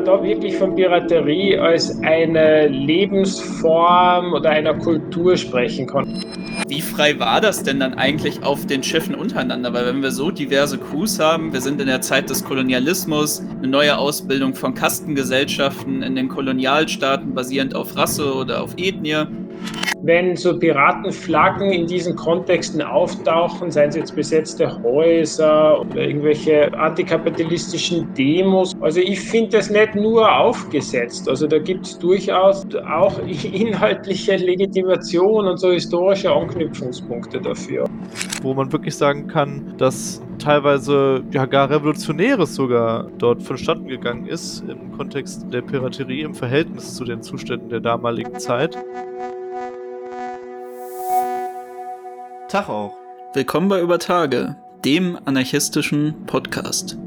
man da wirklich von Piraterie als eine Lebensform oder einer Kultur sprechen kann. Wie frei war das denn dann eigentlich auf den Schiffen untereinander? Weil wenn wir so diverse Crews haben, wir sind in der Zeit des Kolonialismus, eine neue Ausbildung von Kastengesellschaften in den Kolonialstaaten basierend auf Rasse oder auf Ethnie wenn so Piratenflaggen in diesen Kontexten auftauchen, seien es jetzt besetzte Häuser oder irgendwelche antikapitalistischen Demos. Also ich finde das nicht nur aufgesetzt. Also da gibt es durchaus auch inhaltliche Legitimation und so historische Anknüpfungspunkte dafür. Wo man wirklich sagen kann, dass teilweise ja gar Revolutionäres sogar dort vonstatten gegangen ist im Kontext der Piraterie im Verhältnis zu den Zuständen der damaligen Zeit. Tag auch. Willkommen bei Über Tage, dem anarchistischen Podcast.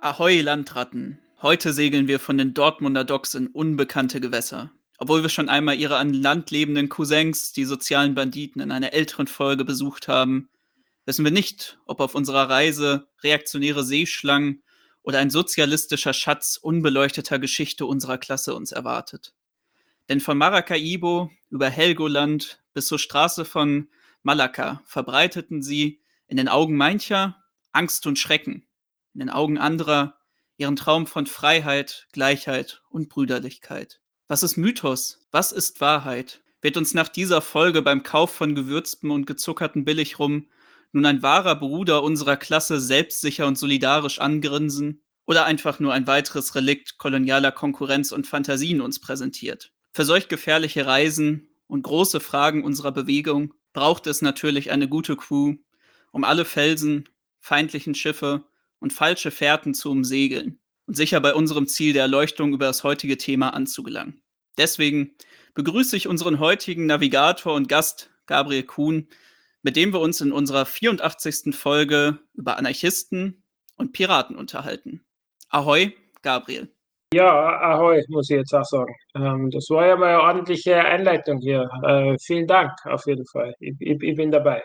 Ahoi Landratten. Heute segeln wir von den Dortmunder Docks in unbekannte Gewässer. Obwohl wir schon einmal ihre an Land lebenden Cousins, die sozialen Banditen, in einer älteren Folge besucht haben, wissen wir nicht, ob auf unserer Reise reaktionäre Seeschlangen oder ein sozialistischer Schatz unbeleuchteter Geschichte unserer Klasse uns erwartet. Denn von Maracaibo über Helgoland bis zur Straße von Malakka verbreiteten sie in den Augen mancher Angst und Schrecken, in den Augen anderer ihren Traum von Freiheit, Gleichheit und Brüderlichkeit. Was ist Mythos? Was ist Wahrheit? Wird uns nach dieser Folge beim Kauf von gewürztem und gezuckerten Billigrum nun ein wahrer Bruder unserer Klasse selbstsicher und solidarisch angrinsen oder einfach nur ein weiteres Relikt kolonialer Konkurrenz und Fantasien uns präsentiert. Für solch gefährliche Reisen und große Fragen unserer Bewegung braucht es natürlich eine gute Crew, um alle Felsen, feindlichen Schiffe und falsche Fährten zu umsegeln und sicher bei unserem Ziel der Erleuchtung über das heutige Thema anzugelangen. Deswegen begrüße ich unseren heutigen Navigator und Gast Gabriel Kuhn, mit dem wir uns in unserer 84. Folge über Anarchisten und Piraten unterhalten. Ahoi, Gabriel. Ja, ahoi, muss ich jetzt auch sagen. Ähm, das war ja mal eine ordentliche Einleitung hier. Äh, vielen Dank auf jeden Fall. Ich, ich, ich, bin dabei.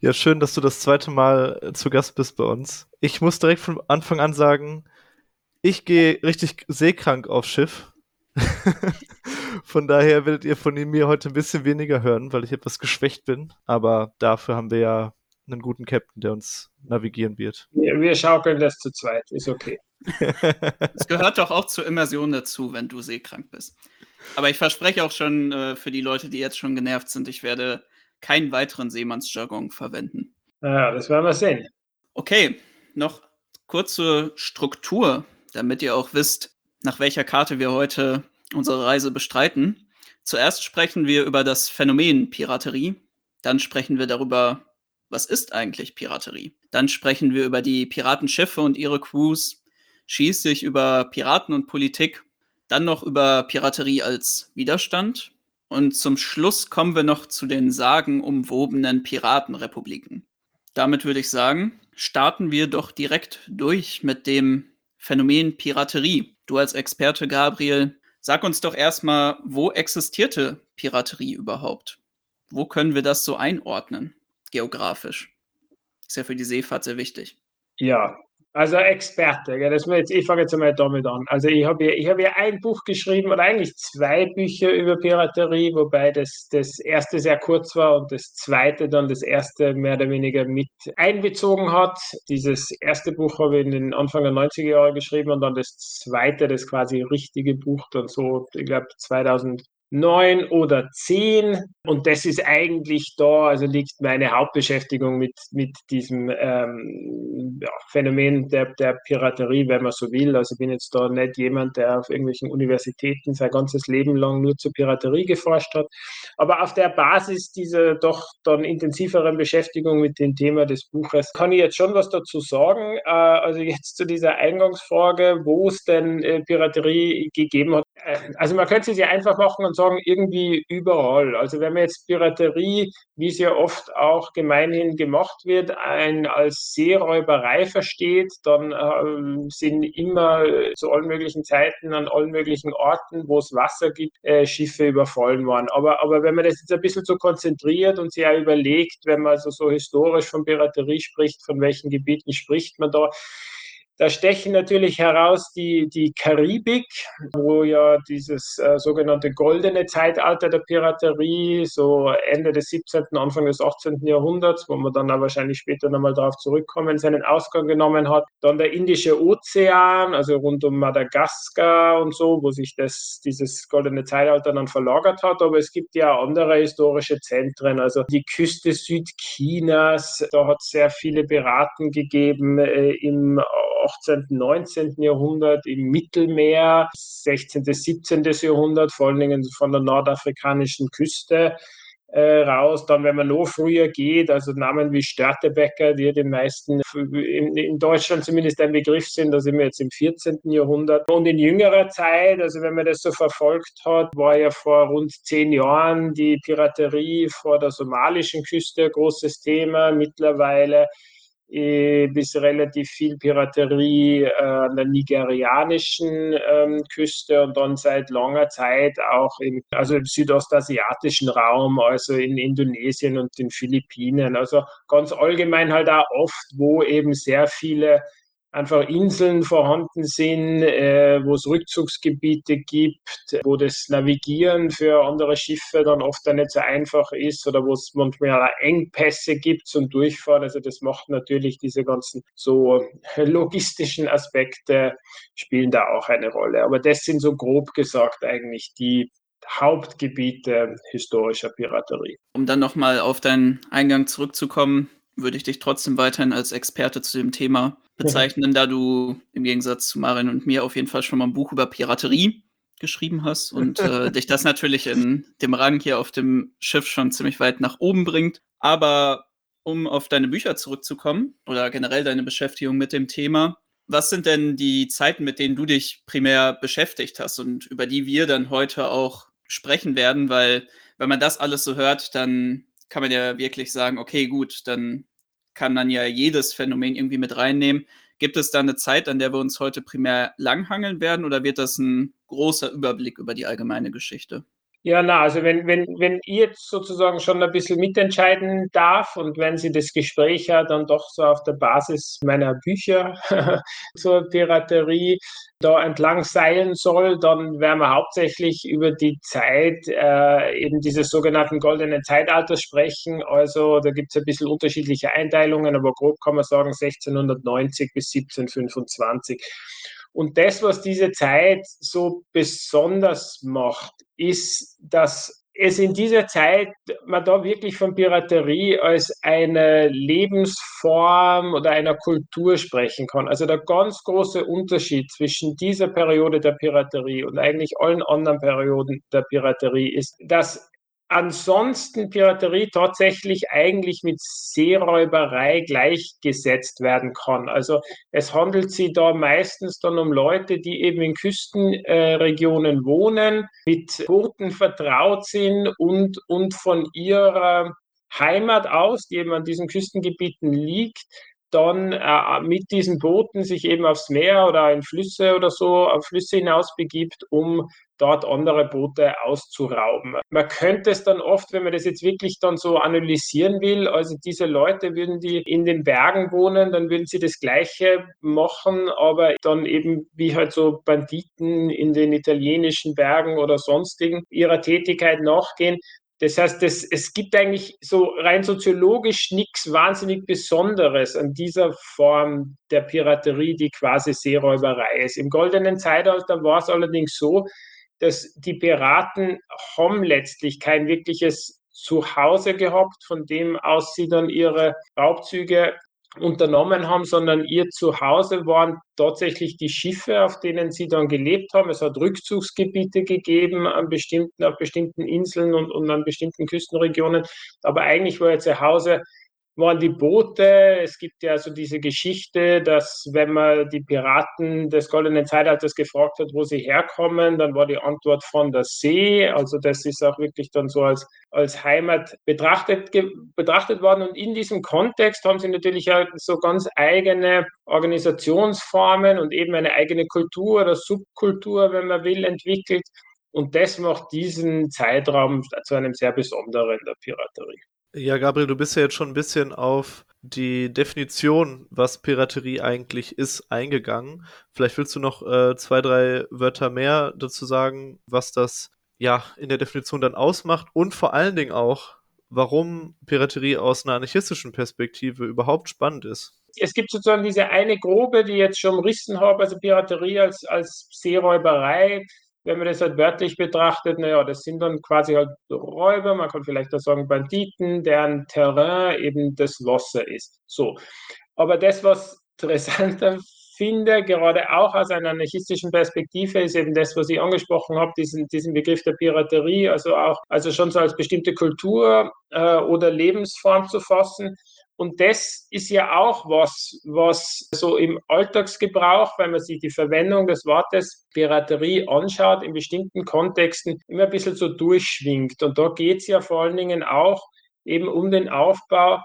Ja, schön, dass du das zweite Mal äh, zu Gast bist bei uns. Ich muss direkt von Anfang an sagen, ich gehe richtig seekrank aufs Schiff. Von daher werdet ihr von mir heute ein bisschen weniger hören, weil ich etwas geschwächt bin. Aber dafür haben wir ja einen guten Captain, der uns navigieren wird. Wir, wir schaukeln das zu zweit, ist okay. Es gehört doch auch zur Immersion dazu, wenn du seekrank bist. Aber ich verspreche auch schon äh, für die Leute, die jetzt schon genervt sind, ich werde keinen weiteren Seemannsjargon verwenden. Ja, das werden wir sehen. Okay, noch kurze Struktur, damit ihr auch wisst, nach welcher Karte wir heute unsere Reise bestreiten. Zuerst sprechen wir über das Phänomen Piraterie, dann sprechen wir darüber, was ist eigentlich Piraterie. Dann sprechen wir über die Piratenschiffe und ihre Crews, schließlich über Piraten und Politik, dann noch über Piraterie als Widerstand und zum Schluss kommen wir noch zu den sagenumwobenen Piratenrepubliken. Damit würde ich sagen, starten wir doch direkt durch mit dem Phänomen Piraterie. Du als Experte, Gabriel, Sag uns doch erstmal, wo existierte Piraterie überhaupt? Wo können wir das so einordnen, geografisch? Ist ja für die Seefahrt sehr wichtig. Ja, also Experte, gell, das jetzt, ich fange jetzt einmal damit an. Also ich habe ich hab ja ein Buch geschrieben oder eigentlich zwei Bücher über Piraterie, wobei das, das erste sehr kurz war und das zweite dann das erste mehr oder weniger mit einbezogen hat. Dieses erste Buch habe ich in den Anfang der 90er Jahre geschrieben und dann das zweite, das quasi richtige Buch, dann so, ich glaube 2000 neun oder zehn. Und das ist eigentlich da, also liegt meine Hauptbeschäftigung mit, mit diesem ähm, ja, Phänomen der, der Piraterie, wenn man so will. Also ich bin jetzt da nicht jemand, der auf irgendwelchen Universitäten sein ganzes Leben lang nur zur Piraterie geforscht hat. Aber auf der Basis dieser doch dann intensiveren Beschäftigung mit dem Thema des Buches kann ich jetzt schon was dazu sagen. Äh, also jetzt zu dieser Eingangsfrage, wo es denn äh, Piraterie gegeben hat. Äh, also man könnte es ja einfach machen und sagen, irgendwie überall. Also wenn man jetzt Piraterie, wie es ja oft auch gemeinhin gemacht wird, ein, als Seeräuberei versteht, dann äh, sind immer zu allen möglichen Zeiten an allen möglichen Orten, wo es Wasser gibt, äh, Schiffe überfallen worden. Aber, aber wenn man das jetzt ein bisschen so konzentriert und sich auch überlegt, wenn man also so historisch von Piraterie spricht, von welchen Gebieten spricht man da, da stechen natürlich heraus die, die Karibik, wo ja dieses äh, sogenannte goldene Zeitalter der Piraterie, so Ende des 17., Anfang des 18. Jahrhunderts, wo man dann auch wahrscheinlich später nochmal darauf zurückkommen, seinen Ausgang genommen hat. Dann der Indische Ozean, also rund um Madagaskar und so, wo sich das, dieses goldene Zeitalter dann verlagert hat. Aber es gibt ja andere historische Zentren, also die Küste Südchinas, da hat es sehr viele Piraten gegeben äh, im 18., 19. Jahrhundert im Mittelmeer, 16., 17. Jahrhundert, vor allen Dingen von der nordafrikanischen Küste äh, raus. Dann, wenn man noch früher geht, also Namen wie Störtebecker, die den meisten in, in, Deutschland zumindest ein Begriff sind, da sind wir jetzt im 14. Jahrhundert. Und in jüngerer Zeit, also wenn man das so verfolgt hat, war ja vor rund zehn Jahren die Piraterie vor der somalischen Küste ein großes Thema. Mittlerweile bis relativ viel Piraterie äh, an der nigerianischen ähm, Küste und dann seit langer Zeit auch im, also im südostasiatischen Raum, also in Indonesien und den Philippinen. Also ganz allgemein halt auch oft, wo eben sehr viele einfach Inseln vorhanden sind, äh, wo es Rückzugsgebiete gibt, wo das Navigieren für andere Schiffe dann oft nicht so einfach ist oder wo es manchmal Engpässe gibt zum Durchfahren. Also das macht natürlich diese ganzen so logistischen Aspekte spielen da auch eine Rolle. Aber das sind so grob gesagt eigentlich die Hauptgebiete historischer Piraterie. Um dann nochmal auf deinen Eingang zurückzukommen, würde ich dich trotzdem weiterhin als Experte zu dem Thema bezeichnen, da du im Gegensatz zu Marin und mir auf jeden Fall schon mal ein Buch über Piraterie geschrieben hast und äh, dich das natürlich in dem Rang hier auf dem Schiff schon ziemlich weit nach oben bringt. Aber um auf deine Bücher zurückzukommen oder generell deine Beschäftigung mit dem Thema, was sind denn die Zeiten, mit denen du dich primär beschäftigt hast und über die wir dann heute auch sprechen werden? Weil wenn man das alles so hört, dann kann man ja wirklich sagen, okay, gut, dann kann man ja jedes Phänomen irgendwie mit reinnehmen. Gibt es da eine Zeit, an der wir uns heute primär langhangeln werden oder wird das ein großer Überblick über die allgemeine Geschichte? Ja, na, also wenn, wenn, wenn ihr jetzt sozusagen schon ein bisschen mitentscheiden darf und wenn Sie das Gespräch ja dann doch so auf der Basis meiner Bücher zur Piraterie da entlang seilen soll, dann werden wir hauptsächlich über die Zeit äh, eben dieses sogenannten goldenen Zeitalters sprechen. Also da gibt es ein bisschen unterschiedliche Einteilungen, aber grob kann man sagen 1690 bis 1725. Und das, was diese Zeit so besonders macht, ist, dass es in dieser Zeit man da wirklich von Piraterie als eine Lebensform oder einer Kultur sprechen kann. Also der ganz große Unterschied zwischen dieser Periode der Piraterie und eigentlich allen anderen Perioden der Piraterie ist, dass ansonsten Piraterie tatsächlich eigentlich mit Seeräuberei gleichgesetzt werden kann. Also es handelt sich da meistens dann um Leute, die eben in Küstenregionen äh, wohnen, mit Booten vertraut sind und, und von ihrer Heimat aus, die eben an diesen Küstengebieten liegt, dann äh, mit diesen Booten sich eben aufs Meer oder in Flüsse oder so, auf Flüsse hinaus begibt, um dort andere Boote auszurauben. Man könnte es dann oft, wenn man das jetzt wirklich dann so analysieren will, also diese Leute würden die in den Bergen wohnen, dann würden sie das Gleiche machen, aber dann eben wie halt so Banditen in den italienischen Bergen oder sonstigen ihrer Tätigkeit nachgehen. Das heißt, das, es gibt eigentlich so rein soziologisch nichts wahnsinnig Besonderes an dieser Form der Piraterie, die quasi Seeräuberei ist. Im goldenen Zeitalter war es allerdings so, dass die Piraten haben letztlich kein wirkliches Zuhause gehabt, von dem aus sie dann ihre Raubzüge unternommen haben, sondern ihr Zuhause waren tatsächlich die Schiffe, auf denen sie dann gelebt haben. Es hat Rückzugsgebiete gegeben an bestimmten, auf bestimmten Inseln und, und an bestimmten Küstenregionen. Aber eigentlich war ihr Zuhause waren die Boote. Es gibt ja so diese Geschichte, dass wenn man die Piraten des Goldenen Zeitalters gefragt hat, wo sie herkommen, dann war die Antwort von der See. Also das ist auch wirklich dann so als, als Heimat betrachtet, betrachtet worden. Und in diesem Kontext haben sie natürlich auch so ganz eigene Organisationsformen und eben eine eigene Kultur oder Subkultur, wenn man will, entwickelt. Und das macht diesen Zeitraum zu einem sehr besonderen der Piraterie. Ja, Gabriel, du bist ja jetzt schon ein bisschen auf die Definition, was Piraterie eigentlich ist, eingegangen. Vielleicht willst du noch äh, zwei, drei Wörter mehr dazu sagen, was das ja in der Definition dann ausmacht und vor allen Dingen auch, warum Piraterie aus einer anarchistischen Perspektive überhaupt spannend ist. Es gibt sozusagen diese eine Grobe, die jetzt schon umrissen habe, also Piraterie als, als Seeräuberei, wenn man das halt wörtlich betrachtet, naja, das sind dann quasi halt Räuber, man kann vielleicht auch sagen Banditen, deren Terrain eben das Wasser ist. So. Aber das, was interessanter finde, gerade auch aus einer anarchistischen Perspektive, ist eben das, was ich angesprochen habe, diesen, diesen Begriff der Piraterie, also auch, also schon so als bestimmte Kultur äh, oder Lebensform zu fassen. Und das ist ja auch was, was so im Alltagsgebrauch, wenn man sich die Verwendung des Wortes Piraterie anschaut, in bestimmten Kontexten immer ein bisschen so durchschwingt. Und da geht es ja vor allen Dingen auch eben um den Aufbau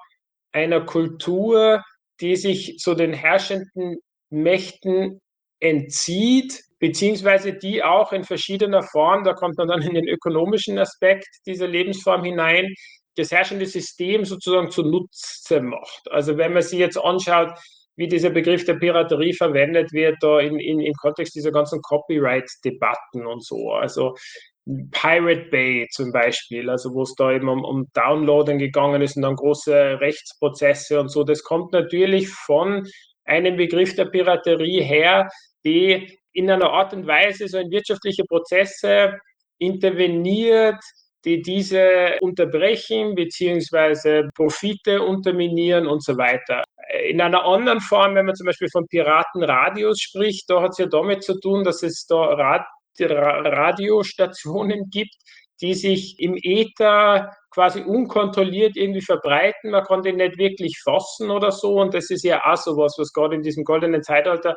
einer Kultur, die sich so den herrschenden Mächten entzieht, beziehungsweise die auch in verschiedener Form, da kommt man dann in den ökonomischen Aspekt dieser Lebensform hinein, das herrschende System sozusagen zunutze macht. Also wenn man sich jetzt anschaut, wie dieser Begriff der Piraterie verwendet wird, da in, in, im Kontext dieser ganzen Copyright-Debatten und so. Also Pirate Bay zum Beispiel, also wo es da eben um, um Downloading gegangen ist und dann große Rechtsprozesse und so. Das kommt natürlich von einem Begriff der Piraterie her, die in einer Art und Weise so in wirtschaftliche Prozesse interveniert, die diese unterbrechen bzw. Profite unterminieren und so weiter. In einer anderen Form, wenn man zum Beispiel von Piratenradios spricht, da hat es ja damit zu tun, dass es da Rad Radiostationen gibt, die sich im Äther quasi unkontrolliert irgendwie verbreiten. Man kann die nicht wirklich fassen oder so. Und das ist ja auch so was, was gerade in diesem goldenen Zeitalter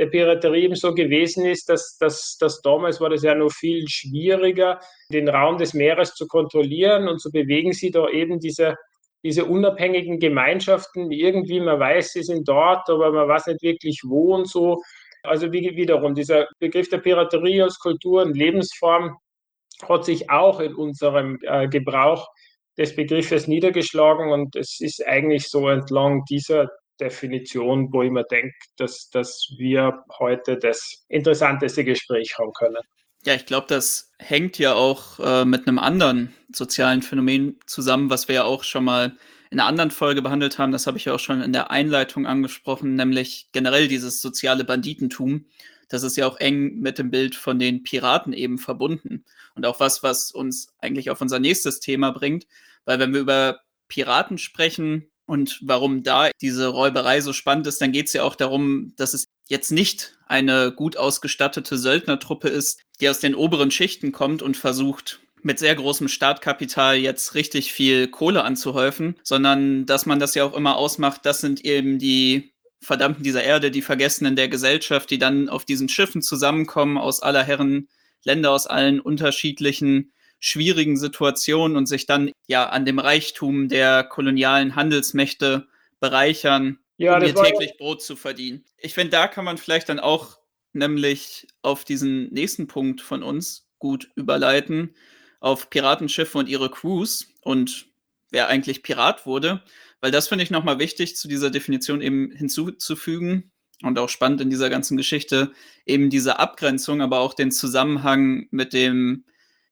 der Piraterie eben so gewesen ist, dass, dass, dass damals war das ja noch viel schwieriger, den Raum des Meeres zu kontrollieren und so bewegen sie da eben diese, diese unabhängigen Gemeinschaften. Irgendwie, man weiß, sie sind dort, aber man weiß nicht wirklich wo und so. Also wie, wiederum, dieser Begriff der Piraterie als Kultur und Lebensform hat sich auch in unserem äh, Gebrauch des Begriffes niedergeschlagen und es ist eigentlich so entlang dieser Definition, wo ich mir denke, dass, dass wir heute das interessanteste Gespräch haben können. Ja, ich glaube, das hängt ja auch äh, mit einem anderen sozialen Phänomen zusammen, was wir ja auch schon mal in einer anderen Folge behandelt haben. Das habe ich ja auch schon in der Einleitung angesprochen, nämlich generell dieses soziale Banditentum. Das ist ja auch eng mit dem Bild von den Piraten eben verbunden. Und auch was, was uns eigentlich auf unser nächstes Thema bringt. Weil wenn wir über Piraten sprechen, und warum da diese Räuberei so spannend ist, dann geht es ja auch darum, dass es jetzt nicht eine gut ausgestattete Söldnertruppe ist, die aus den oberen Schichten kommt und versucht, mit sehr großem Startkapital jetzt richtig viel Kohle anzuhäufen, sondern dass man das ja auch immer ausmacht, das sind eben die Verdammten dieser Erde, die Vergessenen der Gesellschaft, die dann auf diesen Schiffen zusammenkommen aus aller Herren Länder, aus allen unterschiedlichen schwierigen Situationen und sich dann ja an dem Reichtum der kolonialen Handelsmächte bereichern, ja, um ihr täglich Brot zu verdienen. Ich finde, da kann man vielleicht dann auch nämlich auf diesen nächsten Punkt von uns gut überleiten, auf Piratenschiffe und ihre Crews und wer eigentlich Pirat wurde, weil das finde ich nochmal wichtig zu dieser Definition eben hinzuzufügen und auch spannend in dieser ganzen Geschichte, eben diese Abgrenzung, aber auch den Zusammenhang mit dem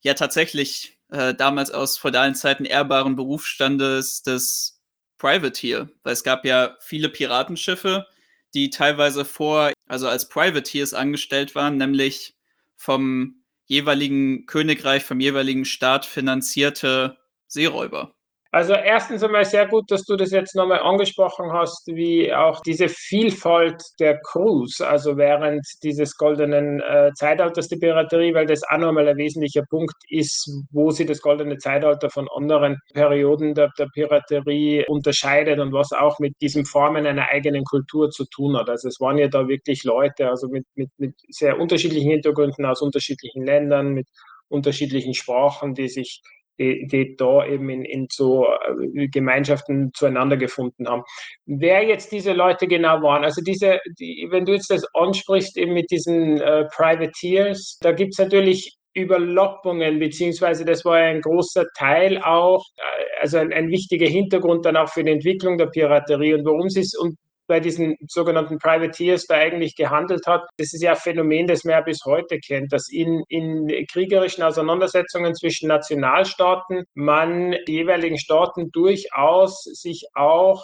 ja tatsächlich äh, damals aus feudalen Zeiten ehrbaren Berufsstandes des Privateer, weil es gab ja viele Piratenschiffe, die teilweise vor, also als Privateers angestellt waren, nämlich vom jeweiligen Königreich, vom jeweiligen Staat finanzierte Seeräuber. Also erstens einmal sehr gut, dass du das jetzt nochmal angesprochen hast, wie auch diese Vielfalt der Crews, also während dieses goldenen äh, Zeitalters der Piraterie, weil das auch nochmal ein wesentlicher Punkt ist, wo sie das goldene Zeitalter von anderen Perioden der, der Piraterie unterscheidet und was auch mit diesem Formen einer eigenen Kultur zu tun hat. Also es waren ja da wirklich Leute, also mit, mit, mit sehr unterschiedlichen Hintergründen aus unterschiedlichen Ländern, mit unterschiedlichen Sprachen, die sich die, da eben in, in so äh, Gemeinschaften zueinander gefunden haben. Wer jetzt diese Leute genau waren, also diese, die, wenn du jetzt das ansprichst, eben mit diesen äh, Privateers, da gibt es natürlich Überlappungen, beziehungsweise das war ein großer Teil auch, äh, also ein, ein, wichtiger Hintergrund dann auch für die Entwicklung der Piraterie und worum sie es und bei diesen sogenannten Privateers da eigentlich gehandelt hat. Das ist ja ein Phänomen, das man ja bis heute kennt, dass in, in kriegerischen Auseinandersetzungen zwischen Nationalstaaten man die jeweiligen Staaten durchaus sich auch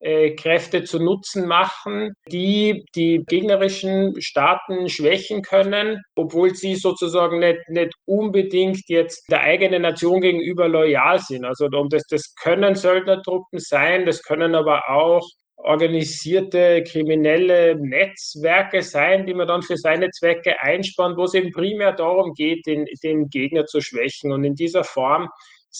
äh, Kräfte zu Nutzen machen, die die gegnerischen Staaten schwächen können, obwohl sie sozusagen nicht, nicht unbedingt jetzt der eigenen Nation gegenüber loyal sind. Also und das, das können Söldnertruppen sein, das können aber auch organisierte kriminelle Netzwerke sein, die man dann für seine Zwecke einspannt, wo es eben primär darum geht, den, den Gegner zu schwächen. Und in dieser Form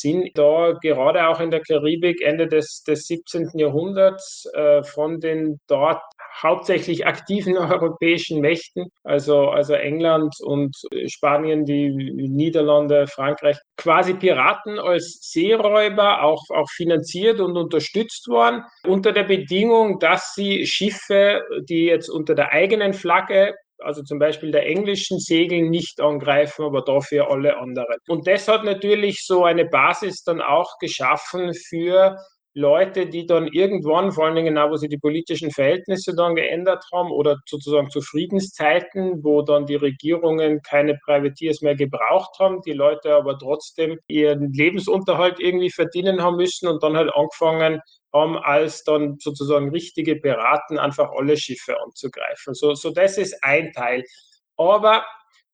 sind da gerade auch in der Karibik Ende des, des 17. Jahrhunderts äh, von den dort hauptsächlich aktiven europäischen Mächten, also, also England und Spanien, die Niederlande, Frankreich, quasi Piraten als Seeräuber auch, auch finanziert und unterstützt worden, unter der Bedingung, dass sie Schiffe, die jetzt unter der eigenen Flagge also zum Beispiel der englischen Segel nicht angreifen, aber dafür alle anderen. Und das hat natürlich so eine Basis dann auch geschaffen für Leute, die dann irgendwann, vor allen Dingen genau, wo sie die politischen Verhältnisse dann geändert haben oder sozusagen zu Friedenszeiten, wo dann die Regierungen keine Privateers mehr gebraucht haben, die Leute aber trotzdem ihren Lebensunterhalt irgendwie verdienen haben müssen und dann halt angefangen haben, als dann sozusagen richtige Piraten einfach alle Schiffe anzugreifen. So, so das ist ein Teil. Aber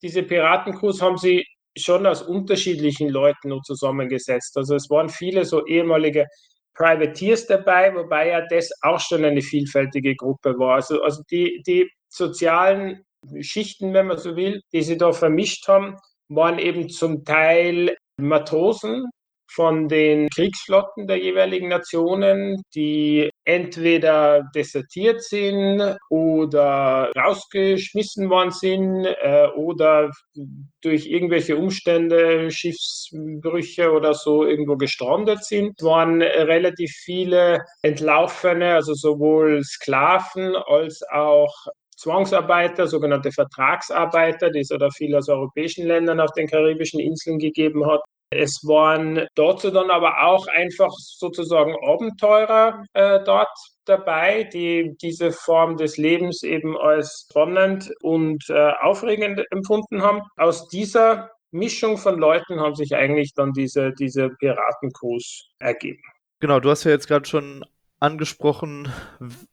diese Piratencrews haben sie schon aus unterschiedlichen Leuten nur zusammengesetzt. Also es waren viele so ehemalige Privateers dabei, wobei ja das auch schon eine vielfältige Gruppe war. Also, also die, die sozialen Schichten, wenn man so will, die sie da vermischt haben, waren eben zum Teil Matrosen, von den Kriegsflotten der jeweiligen Nationen, die entweder desertiert sind oder rausgeschmissen worden sind äh, oder durch irgendwelche Umstände, Schiffsbrüche oder so irgendwo gestrandet sind. Es waren relativ viele Entlaufene, also sowohl Sklaven als auch Zwangsarbeiter, sogenannte Vertragsarbeiter, die es oder viele aus europäischen Ländern auf den karibischen Inseln gegeben hat. Es waren dazu dann aber auch einfach sozusagen Abenteurer äh, dort dabei, die diese Form des Lebens eben als spannend und äh, aufregend empfunden haben. Aus dieser Mischung von Leuten haben sich eigentlich dann diese, diese Piratencrews ergeben. Genau, du hast ja jetzt gerade schon angesprochen,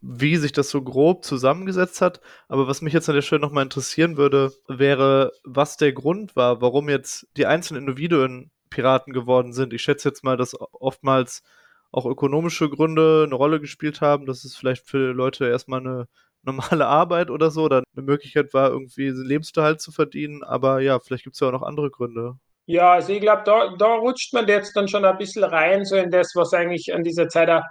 wie sich das so grob zusammengesetzt hat. Aber was mich jetzt an der Stelle nochmal interessieren würde, wäre, was der Grund war, warum jetzt die einzelnen Individuen Piraten geworden sind. Ich schätze jetzt mal, dass oftmals auch ökonomische Gründe eine Rolle gespielt haben, dass es vielleicht für Leute erstmal eine normale Arbeit oder so oder eine Möglichkeit war, irgendwie Lebensunterhalt zu verdienen. Aber ja, vielleicht gibt es ja auch noch andere Gründe. Ja, also ich glaube, da, da rutscht man jetzt dann schon ein bisschen rein, so in das, was eigentlich an dieser Zeit auch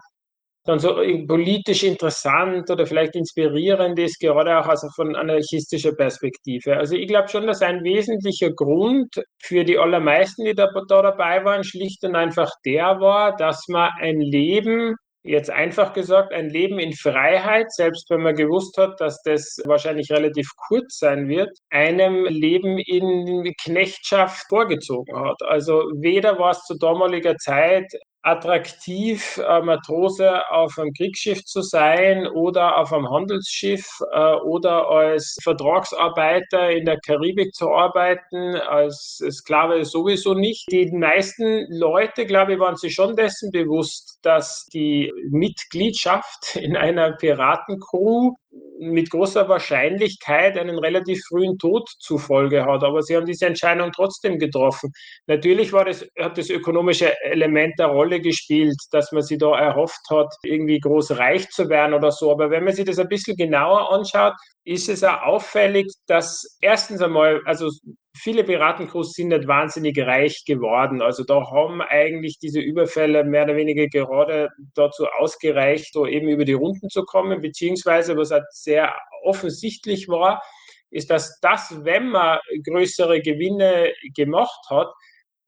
dann so politisch interessant oder vielleicht inspirierend ist, gerade auch also von anarchistischer Perspektive. Also ich glaube schon, dass ein wesentlicher Grund für die allermeisten, die da, da dabei waren, schlicht und einfach der war, dass man ein Leben Jetzt einfach gesagt, ein Leben in Freiheit, selbst wenn man gewusst hat, dass das wahrscheinlich relativ kurz sein wird, einem Leben in Knechtschaft vorgezogen hat. Also weder war es zu damaliger Zeit attraktiv, äh, Matrose auf einem Kriegsschiff zu sein oder auf einem Handelsschiff äh, oder als Vertragsarbeiter in der Karibik zu arbeiten, als Sklave sowieso nicht. Die meisten Leute, glaube ich, waren sich schon dessen bewusst, dass die Mitgliedschaft in einer Piratencrew mit großer Wahrscheinlichkeit einen relativ frühen Tod zufolge hat. Aber sie haben diese Entscheidung trotzdem getroffen. Natürlich war das, hat das ökonomische Element eine Rolle gespielt, dass man sich da erhofft hat, irgendwie groß reich zu werden oder so. Aber wenn man sich das ein bisschen genauer anschaut, ist es auch auffällig, dass erstens einmal, also viele Piratencrews sind nicht wahnsinnig reich geworden. Also da haben eigentlich diese Überfälle mehr oder weniger gerade dazu ausgereicht, so eben über die Runden zu kommen, beziehungsweise was halt sehr offensichtlich war, ist, dass das, wenn man größere Gewinne gemacht hat,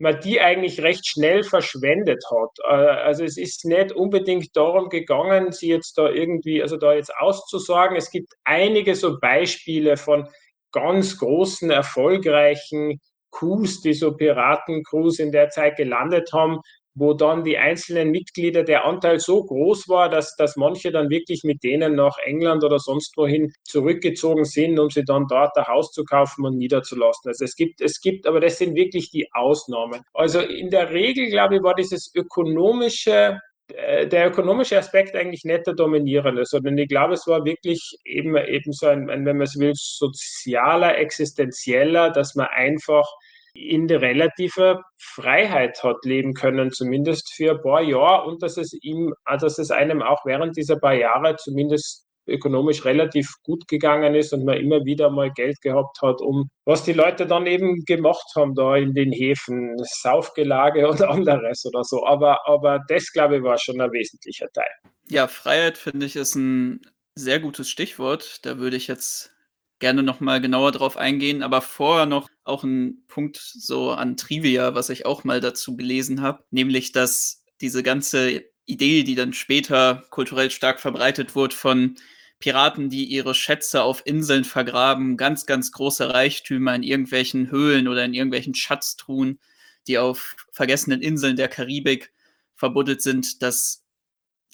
man die eigentlich recht schnell verschwendet hat. Äh, also es ist nicht unbedingt darum gegangen, sie jetzt da irgendwie, also da jetzt auszusagen. Es gibt einige so Beispiele von ganz großen, erfolgreichen Coups, die so Piratencrews in der Zeit gelandet haben, wo dann die einzelnen Mitglieder der Anteil so groß war, dass, dass manche dann wirklich mit denen nach England oder sonst wohin zurückgezogen sind, um sie dann dort ein Haus zu kaufen und niederzulassen. Also es gibt, es gibt, aber das sind wirklich die Ausnahmen. Also in der Regel, glaube ich, war dieses ökonomische der ökonomische Aspekt eigentlich nicht der dominierende, sondern ich glaube, es war wirklich eben, eben so ein, ein wenn man es will, sozialer, existenzieller, dass man einfach in der relativer Freiheit hat leben können, zumindest für ein paar Jahre und dass es ihm, dass es einem auch während dieser paar Jahre zumindest ökonomisch relativ gut gegangen ist und man immer wieder mal Geld gehabt hat, um was die Leute dann eben gemacht haben da in den Häfen, Saufgelage und anderes oder so. Aber, aber das, glaube ich, war schon ein wesentlicher Teil. Ja, Freiheit finde ich ist ein sehr gutes Stichwort. Da würde ich jetzt gerne noch mal genauer drauf eingehen, aber vorher noch auch ein Punkt so an Trivia, was ich auch mal dazu gelesen habe, nämlich dass diese ganze Idee, die dann später kulturell stark verbreitet wurde von Piraten, die ihre Schätze auf Inseln vergraben, ganz, ganz große Reichtümer in irgendwelchen Höhlen oder in irgendwelchen Schatztruhen, die auf vergessenen Inseln der Karibik verbuddelt sind, dass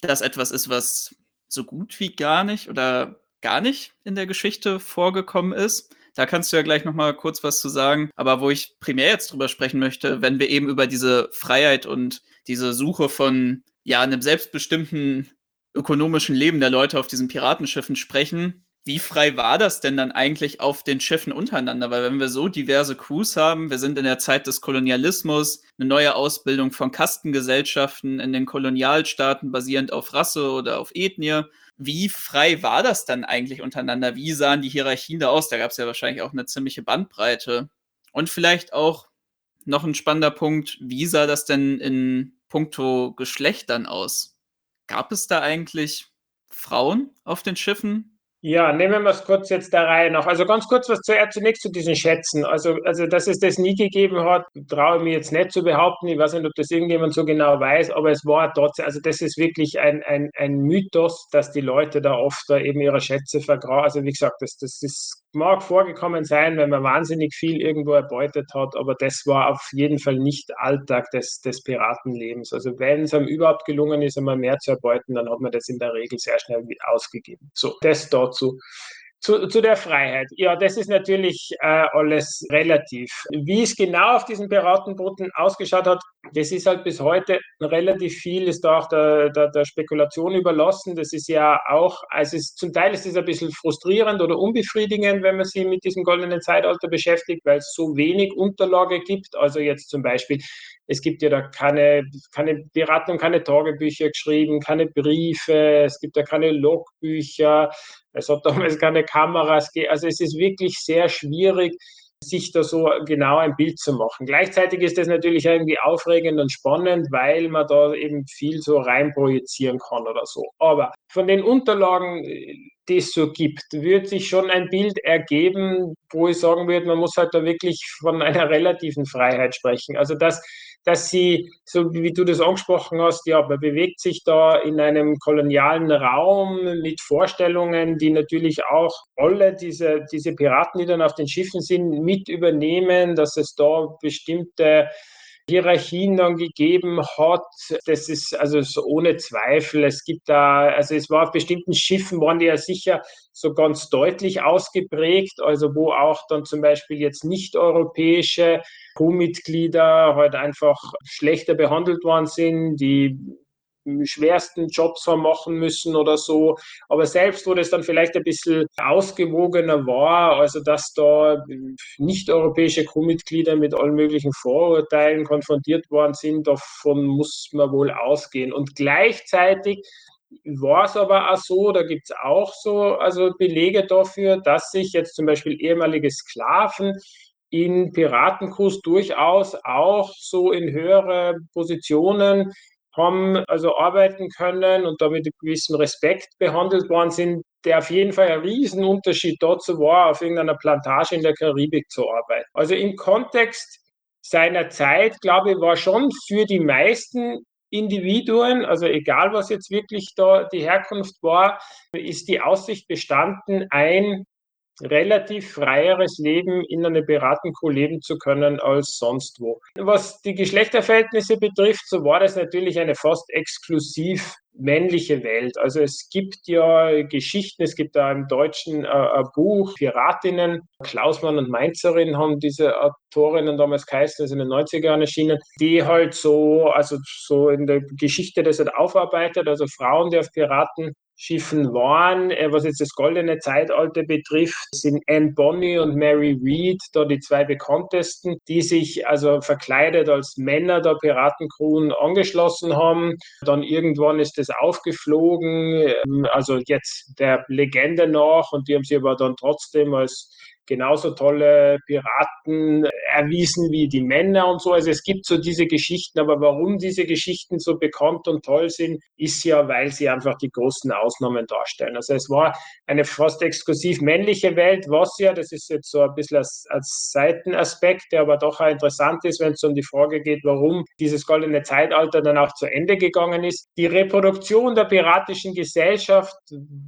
das etwas ist, was so gut wie gar nicht oder gar nicht in der Geschichte vorgekommen ist. Da kannst du ja gleich noch mal kurz was zu sagen. Aber wo ich primär jetzt drüber sprechen möchte, wenn wir eben über diese Freiheit und diese Suche von ja einem selbstbestimmten ökonomischen Leben der Leute auf diesen Piratenschiffen sprechen, wie frei war das denn dann eigentlich auf den Schiffen untereinander? Weil wenn wir so diverse Crews haben, wir sind in der Zeit des Kolonialismus, eine neue Ausbildung von Kastengesellschaften in den Kolonialstaaten basierend auf Rasse oder auf Ethnie. Wie frei war das dann eigentlich untereinander? Wie sahen die Hierarchien da aus? Da gab es ja wahrscheinlich auch eine ziemliche Bandbreite. Und vielleicht auch noch ein spannender Punkt, wie sah das denn in puncto Geschlechtern aus? Gab es da eigentlich Frauen auf den Schiffen? Ja, nehmen wir es kurz jetzt der Reihe nach. Also ganz kurz was zuerst zunächst zu diesen Schätzen. Also, also dass es das nie gegeben hat, traue ich mir jetzt nicht zu behaupten. Ich weiß nicht, ob das irgendjemand so genau weiß, aber es war trotzdem, also das ist wirklich ein, ein, ein Mythos, dass die Leute da oft da eben ihre Schätze vergraben. Also wie gesagt, das, das ist, mag vorgekommen sein, wenn man wahnsinnig viel irgendwo erbeutet hat, aber das war auf jeden Fall nicht Alltag des, des Piratenlebens. Also wenn es einem überhaupt gelungen ist, einmal mehr zu erbeuten, dann hat man das in der Regel sehr schnell ausgegeben. So, das dazu. Zu, zu, der Freiheit. Ja, das ist natürlich äh, alles relativ. Wie es genau auf diesen Piratenbooten ausgeschaut hat, das ist halt bis heute relativ viel, ist da auch der, der, der Spekulation überlassen. Das ist ja auch, also es, zum Teil ist es ein bisschen frustrierend oder unbefriedigend, wenn man sich mit diesem goldenen Zeitalter beschäftigt, weil es so wenig Unterlage gibt. Also jetzt zum Beispiel es gibt ja da keine, keine Piraten keine Tagebücher geschrieben, keine Briefe, es gibt ja keine Logbücher, es hat damals keine Kameras. Also es ist wirklich sehr schwierig, sich da so genau ein Bild zu machen. Gleichzeitig ist das natürlich irgendwie aufregend und spannend, weil man da eben viel so rein projizieren kann oder so. Aber von den Unterlagen, die es so gibt, wird sich schon ein Bild ergeben, wo ich sagen würde, man muss halt da wirklich von einer relativen Freiheit sprechen. Also dass dass sie, so wie du das angesprochen hast, ja, man bewegt sich da in einem kolonialen Raum mit Vorstellungen, die natürlich auch alle diese, diese Piraten, die dann auf den Schiffen sind, mit übernehmen, dass es da bestimmte Hierarchien dann gegeben hat. Das ist also so ohne Zweifel. Es gibt da, also es war auf bestimmten Schiffen, waren die ja sicher so ganz deutlich ausgeprägt, also wo auch dann zum Beispiel jetzt nicht europäische Crewmitglieder halt einfach schlechter behandelt worden sind, die schwersten Jobs haben machen müssen oder so. Aber selbst wo das dann vielleicht ein bisschen ausgewogener war, also dass da nicht-europäische Crewmitglieder mit allen möglichen Vorurteilen konfrontiert worden sind, davon muss man wohl ausgehen. Und gleichzeitig war es aber auch so, da gibt es auch so also Belege dafür, dass sich jetzt zum Beispiel ehemalige Sklaven in Piratenkurs durchaus auch so in höhere Positionen haben also arbeiten können und damit mit gewissem Respekt behandelt worden sind, der auf jeden Fall ein Riesenunterschied dazu war, auf irgendeiner Plantage in der Karibik zu arbeiten. Also im Kontext seiner Zeit, glaube ich, war schon für die meisten Individuen, also egal was jetzt wirklich da die Herkunft war, ist die Aussicht bestanden, ein relativ freieres Leben in einer Beratenkuh leben zu können als sonst wo. Was die Geschlechterverhältnisse betrifft, so war das natürlich eine fast exklusiv männliche Welt. Also es gibt ja Geschichten, es gibt da im Deutschen äh, Buch, Piratinnen, Klausmann und Mainzerin haben diese Autorinnen damals geheißen, also in den 90er Jahren erschienen, die halt so, also so in der Geschichte das halt aufarbeitet, also Frauen, die auf Piraten Schiffen waren. Äh, was jetzt das goldene Zeitalter betrifft, sind Anne Bonny und Mary Read da die zwei bekanntesten, die sich also verkleidet als Männer der Piratencrew angeschlossen haben. Dann irgendwann ist das aufgeflogen, ähm, also jetzt der Legende nach und die haben sie aber dann trotzdem als genauso tolle Piraten erwiesen wie die Männer und so. Also es gibt so diese Geschichten, aber warum diese Geschichten so bekannt und toll sind, ist ja, weil sie einfach die großen Ausnahmen darstellen. Also es war eine fast exklusiv männliche Welt, was ja, das ist jetzt so ein bisschen als, als Seitenaspekt, der aber doch auch interessant ist, wenn es um die Frage geht, warum dieses goldene Zeitalter dann auch zu Ende gegangen ist. Die Reproduktion der piratischen Gesellschaft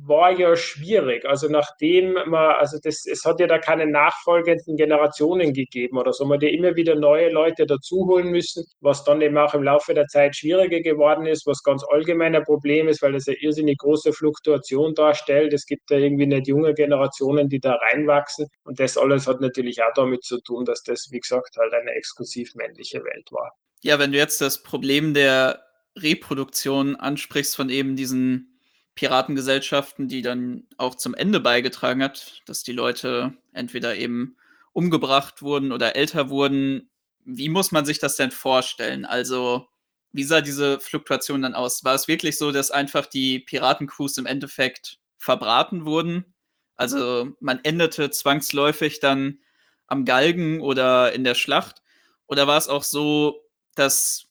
war ja schwierig. Also nachdem man, also das, es hat ja da keine nachfolgenden Generationen gegeben oder so. Man hat immer wieder neue Leute dazuholen müssen, was dann eben auch im Laufe der Zeit schwieriger geworden ist, was ganz allgemein ein Problem ist, weil das eine irrsinnig große Fluktuation darstellt. Es gibt ja irgendwie nicht junge Generationen, die da reinwachsen. Und das alles hat natürlich auch damit zu tun, dass das, wie gesagt, halt eine exklusiv männliche Welt war. Ja, wenn du jetzt das Problem der Reproduktion ansprichst von eben diesen Piratengesellschaften, die dann auch zum Ende beigetragen hat, dass die Leute entweder eben umgebracht wurden oder älter wurden. Wie muss man sich das denn vorstellen? Also, wie sah diese Fluktuation dann aus? War es wirklich so, dass einfach die Piratencrews im Endeffekt verbraten wurden? Also, man endete zwangsläufig dann am Galgen oder in der Schlacht? Oder war es auch so, dass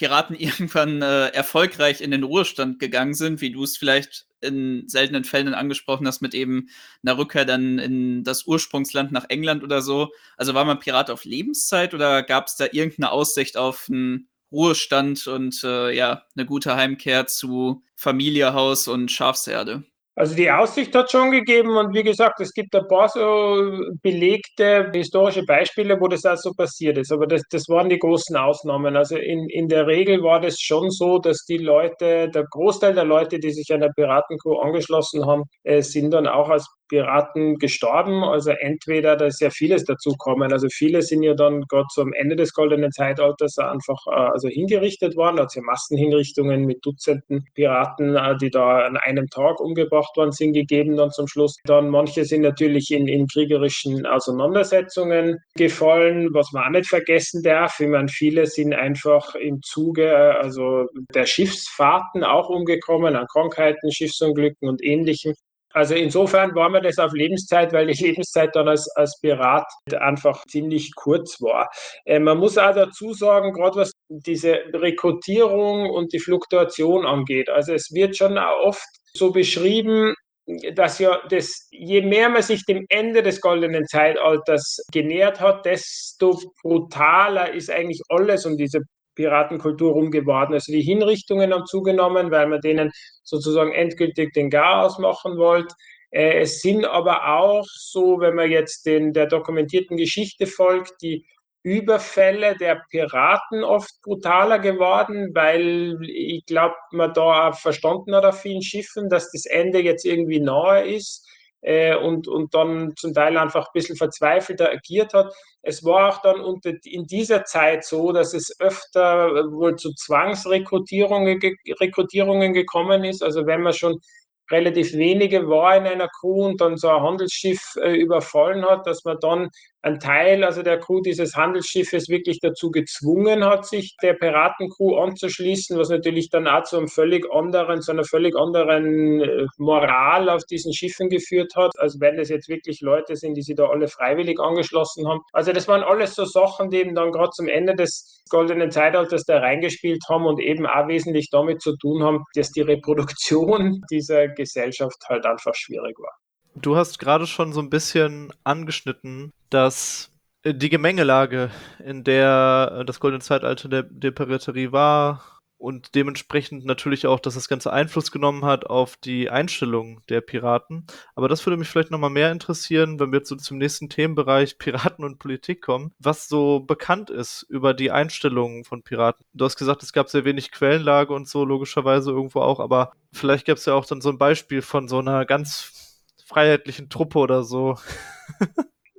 Piraten irgendwann äh, erfolgreich in den Ruhestand gegangen sind, wie du es vielleicht in seltenen Fällen angesprochen hast, mit eben einer Rückkehr dann in das Ursprungsland nach England oder so. Also war man Pirat auf Lebenszeit oder gab es da irgendeine Aussicht auf einen Ruhestand und äh, ja, eine gute Heimkehr zu Familie, Haus und Schafsherde? Also die Aussicht hat schon gegeben und wie gesagt, es gibt ein paar so belegte historische Beispiele, wo das auch so passiert ist. Aber das, das waren die großen Ausnahmen. Also in, in der Regel war das schon so, dass die Leute, der Großteil der Leute, die sich einer Piratencrew angeschlossen haben, äh, sind dann auch als Piraten gestorben. Also entweder, da ist ja vieles dazu kommen. Also viele sind ja dann gerade zum Ende des goldenen Zeitalters einfach äh, also hingerichtet worden. Da ja Massenhinrichtungen mit Dutzenden Piraten, äh, die da an einem Tag umgebracht worden sind, gegeben dann zum Schluss. Dann manche sind natürlich in, in kriegerischen Auseinandersetzungen gefallen, was man auch nicht vergessen darf. Ich meine, viele sind einfach im Zuge äh, also der Schiffsfahrten auch umgekommen, an Krankheiten, Schiffsunglücken und ähnlichem. Also insofern war mir das auf Lebenszeit, weil die Lebenszeit dann als, als Pirat einfach ziemlich kurz war. Äh, man muss auch dazu sagen, gerade was diese Rekrutierung und die Fluktuation angeht. Also es wird schon oft so beschrieben, dass ja das, je mehr man sich dem Ende des goldenen Zeitalters genähert hat, desto brutaler ist eigentlich alles um diese Piratenkultur rum geworden. Also die Hinrichtungen haben zugenommen, weil man denen sozusagen endgültig den Garaus machen wollte. Äh, es sind aber auch so, wenn man jetzt den, der dokumentierten Geschichte folgt, die Überfälle der Piraten oft brutaler geworden, weil ich glaube, man da auch verstanden hat auf vielen Schiffen, dass das Ende jetzt irgendwie nahe ist. Äh, und, und dann zum Teil einfach ein bisschen verzweifelter agiert hat. Es war auch dann unter, in dieser Zeit so, dass es öfter wohl zu Zwangsrekrutierungen Rekrutierungen gekommen ist. Also wenn man schon relativ wenige war in einer Crew und dann so ein Handelsschiff äh, überfallen hat, dass man dann ein Teil, also der Crew dieses Handelsschiffes wirklich dazu gezwungen hat, sich der Piratencrew anzuschließen, was natürlich dann auch zu einem völlig anderen, zu einer völlig anderen äh, Moral auf diesen Schiffen geführt hat, als wenn das jetzt wirklich Leute sind, die sich da alle freiwillig angeschlossen haben. Also das waren alles so Sachen, die eben dann gerade zum Ende des goldenen Zeitalters da reingespielt haben und eben auch wesentlich damit zu tun haben, dass die Reproduktion dieser Gesellschaft halt einfach schwierig war. Du hast gerade schon so ein bisschen angeschnitten, dass äh, die Gemengelage, in der äh, das goldene Zeitalter der, der Piraterie war und dementsprechend natürlich auch, dass das Ganze Einfluss genommen hat auf die Einstellung der Piraten. Aber das würde mich vielleicht nochmal mehr interessieren, wenn wir jetzt so zum nächsten Themenbereich Piraten und Politik kommen, was so bekannt ist über die Einstellungen von Piraten. Du hast gesagt, es gab sehr wenig Quellenlage und so, logischerweise irgendwo auch, aber vielleicht gab es ja auch dann so ein Beispiel von so einer ganz freiheitlichen Truppe oder so.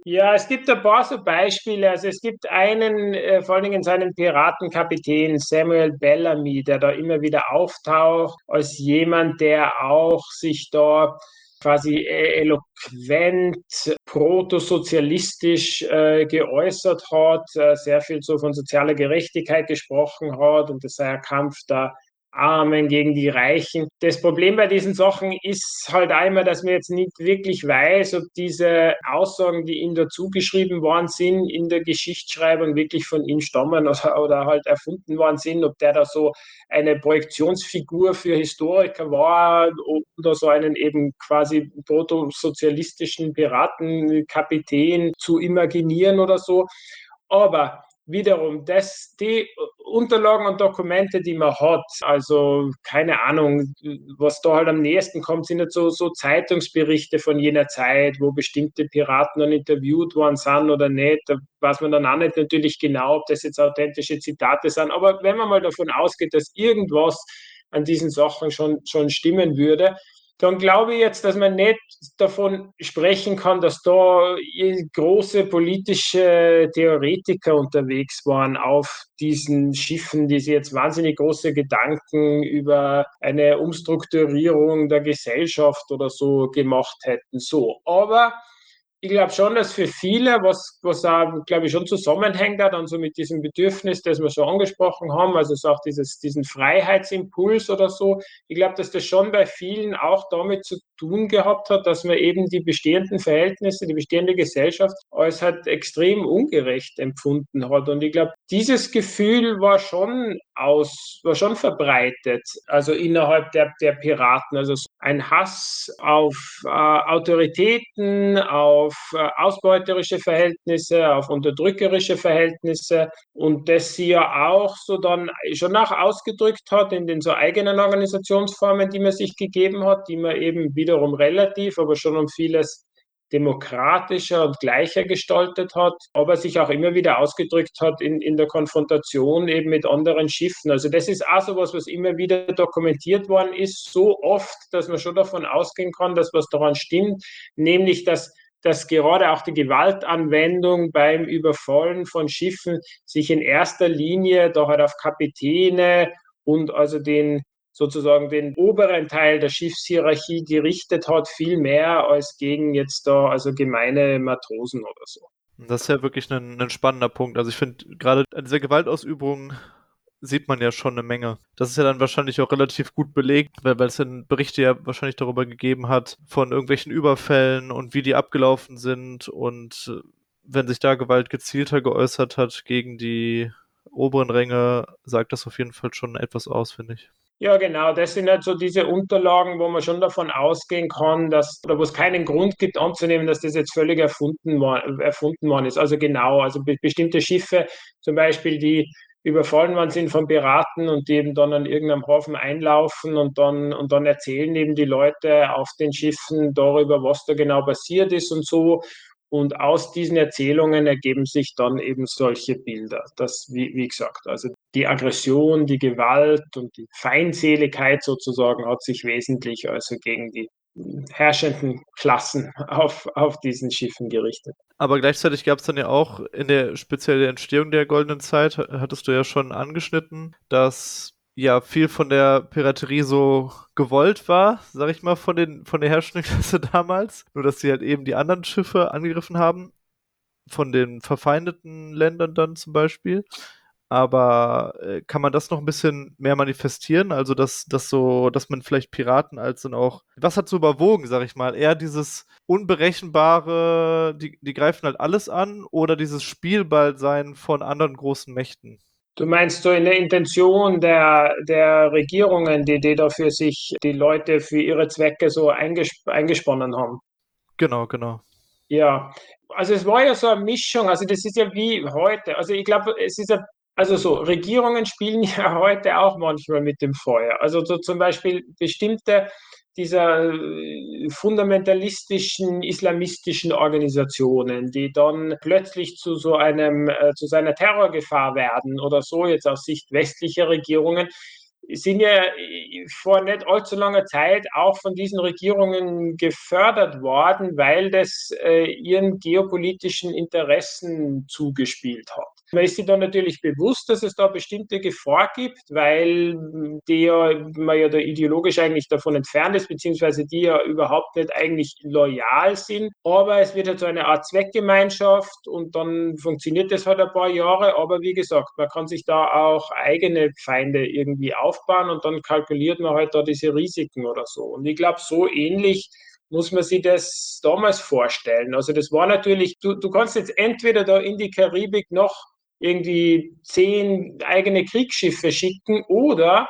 Ja, es gibt ein paar so Beispiele. Also es gibt einen, äh, vor allen Dingen seinen Piratenkapitän Samuel Bellamy, der da immer wieder auftaucht, als jemand, der auch sich da quasi äh, eloquent protosozialistisch äh, geäußert hat, äh, sehr viel so von sozialer Gerechtigkeit gesprochen hat und das sei ein Kampf da Armen, gegen die Reichen. Das Problem bei diesen Sachen ist halt einmal, dass man jetzt nicht wirklich weiß, ob diese Aussagen, die ihm dazu geschrieben worden sind, in der Geschichtsschreibung wirklich von ihm stammen oder, oder halt erfunden worden sind, ob der da so eine Projektionsfigur für Historiker war oder so einen eben quasi protosozialistischen Piratenkapitän zu imaginieren oder so. Aber wiederum, dass die Unterlagen und Dokumente, die man hat, also keine Ahnung, was da halt am nächsten kommt, sind jetzt so, so Zeitungsberichte von jener Zeit, wo bestimmte Piraten dann interviewt worden sind oder nicht. Da weiß man dann auch nicht natürlich genau, ob das jetzt authentische Zitate sind. Aber wenn man mal davon ausgeht, dass irgendwas an diesen Sachen schon, schon stimmen würde, dann glaube ich jetzt, dass man nicht davon sprechen kann, dass da große politische Theoretiker unterwegs waren auf diesen Schiffen, die sich jetzt wahnsinnig große Gedanken über eine Umstrukturierung der Gesellschaft oder so gemacht hätten. So, aber ich glaube schon, dass für viele, was, was auch, glaube ich, schon zusammenhängt, dann so mit diesem Bedürfnis, das wir schon angesprochen haben, also so auch dieses, diesen Freiheitsimpuls oder so, ich glaube, dass das schon bei vielen auch damit zu tun gehabt hat, dass man eben die bestehenden Verhältnisse, die bestehende Gesellschaft als halt extrem ungerecht empfunden hat. Und ich glaube, dieses Gefühl war schon aus, war schon verbreitet, also innerhalb der, der Piraten. Also ein Hass auf äh, Autoritäten, auf äh, ausbeuterische Verhältnisse, auf unterdrückerische Verhältnisse und das sie ja auch so dann schon auch ausgedrückt hat in den so eigenen Organisationsformen, die man sich gegeben hat, die man eben wiederum relativ, aber schon um vieles demokratischer und gleicher gestaltet hat, aber sich auch immer wieder ausgedrückt hat in, in der Konfrontation eben mit anderen Schiffen. Also das ist auch so was, was immer wieder dokumentiert worden ist, so oft, dass man schon davon ausgehen kann, dass was daran stimmt, nämlich dass dass gerade auch die Gewaltanwendung beim Überfallen von Schiffen sich in erster Linie da halt auf Kapitäne und also den sozusagen den oberen Teil der Schiffshierarchie gerichtet hat, viel mehr als gegen jetzt da also gemeine Matrosen oder so. Das ist ja wirklich ein, ein spannender Punkt. Also ich finde, gerade an dieser Gewaltausübung sieht man ja schon eine Menge. Das ist ja dann wahrscheinlich auch relativ gut belegt, weil, weil es dann Berichte ja wahrscheinlich darüber gegeben hat, von irgendwelchen Überfällen und wie die abgelaufen sind und äh, wenn sich da Gewalt gezielter geäußert hat gegen die oberen Ränge, sagt das auf jeden Fall schon etwas aus, finde ich. Ja, genau. Das sind halt so diese Unterlagen, wo man schon davon ausgehen kann, dass, oder wo es keinen Grund gibt anzunehmen, dass das jetzt völlig erfunden, war, erfunden worden ist. Also genau, also be bestimmte Schiffe, zum Beispiel, die überfallen worden sind von Piraten und die eben dann an irgendeinem Hafen einlaufen und dann, und dann erzählen eben die Leute auf den Schiffen darüber, was da genau passiert ist und so. Und aus diesen Erzählungen ergeben sich dann eben solche Bilder. Das, wie, wie gesagt, also die Aggression, die Gewalt und die Feindseligkeit sozusagen hat sich wesentlich also gegen die herrschenden Klassen auf, auf diesen Schiffen gerichtet. Aber gleichzeitig gab es dann ja auch in der speziellen Entstehung der goldenen Zeit, hattest du ja schon angeschnitten, dass ja viel von der Piraterie so gewollt war, sag ich mal, von den von der herrschenden Klasse damals. Nur dass sie halt eben die anderen Schiffe angegriffen haben, von den verfeindeten Ländern dann zum Beispiel. Aber äh, kann man das noch ein bisschen mehr manifestieren? Also, dass, dass so, dass man vielleicht Piraten als dann auch. Was hat so überwogen, sag ich mal? Eher dieses Unberechenbare, die, die greifen halt alles an, oder dieses Spielballsein von anderen großen Mächten? Du meinst so in der Intention der, der Regierungen, die, die dafür sich die Leute für ihre Zwecke so eingesp eingesponnen haben? Genau, genau. Ja, also es war ja so eine Mischung, also das ist ja wie heute. Also ich glaube, es ist ja also so, Regierungen spielen ja heute auch manchmal mit dem Feuer. Also so zum Beispiel bestimmte dieser äh, fundamentalistischen islamistischen Organisationen, die dann plötzlich zu so einem äh, zu seiner Terrorgefahr werden oder so jetzt aus Sicht westlicher Regierungen, sind ja äh, vor nicht allzu langer Zeit auch von diesen Regierungen gefördert worden, weil das äh, ihren geopolitischen Interessen zugespielt hat. Man ist sich dann natürlich bewusst, dass es da bestimmte Gefahr gibt, weil die ja, man ja da ideologisch eigentlich davon entfernt ist, beziehungsweise die ja überhaupt nicht eigentlich loyal sind. Aber es wird halt so eine Art Zweckgemeinschaft und dann funktioniert das halt ein paar Jahre. Aber wie gesagt, man kann sich da auch eigene Feinde irgendwie aufbauen und dann kalkuliert man halt da diese Risiken oder so. Und ich glaube, so ähnlich muss man sich das damals vorstellen. Also das war natürlich, du, du kannst jetzt entweder da in die Karibik noch irgendwie zehn eigene Kriegsschiffe schicken oder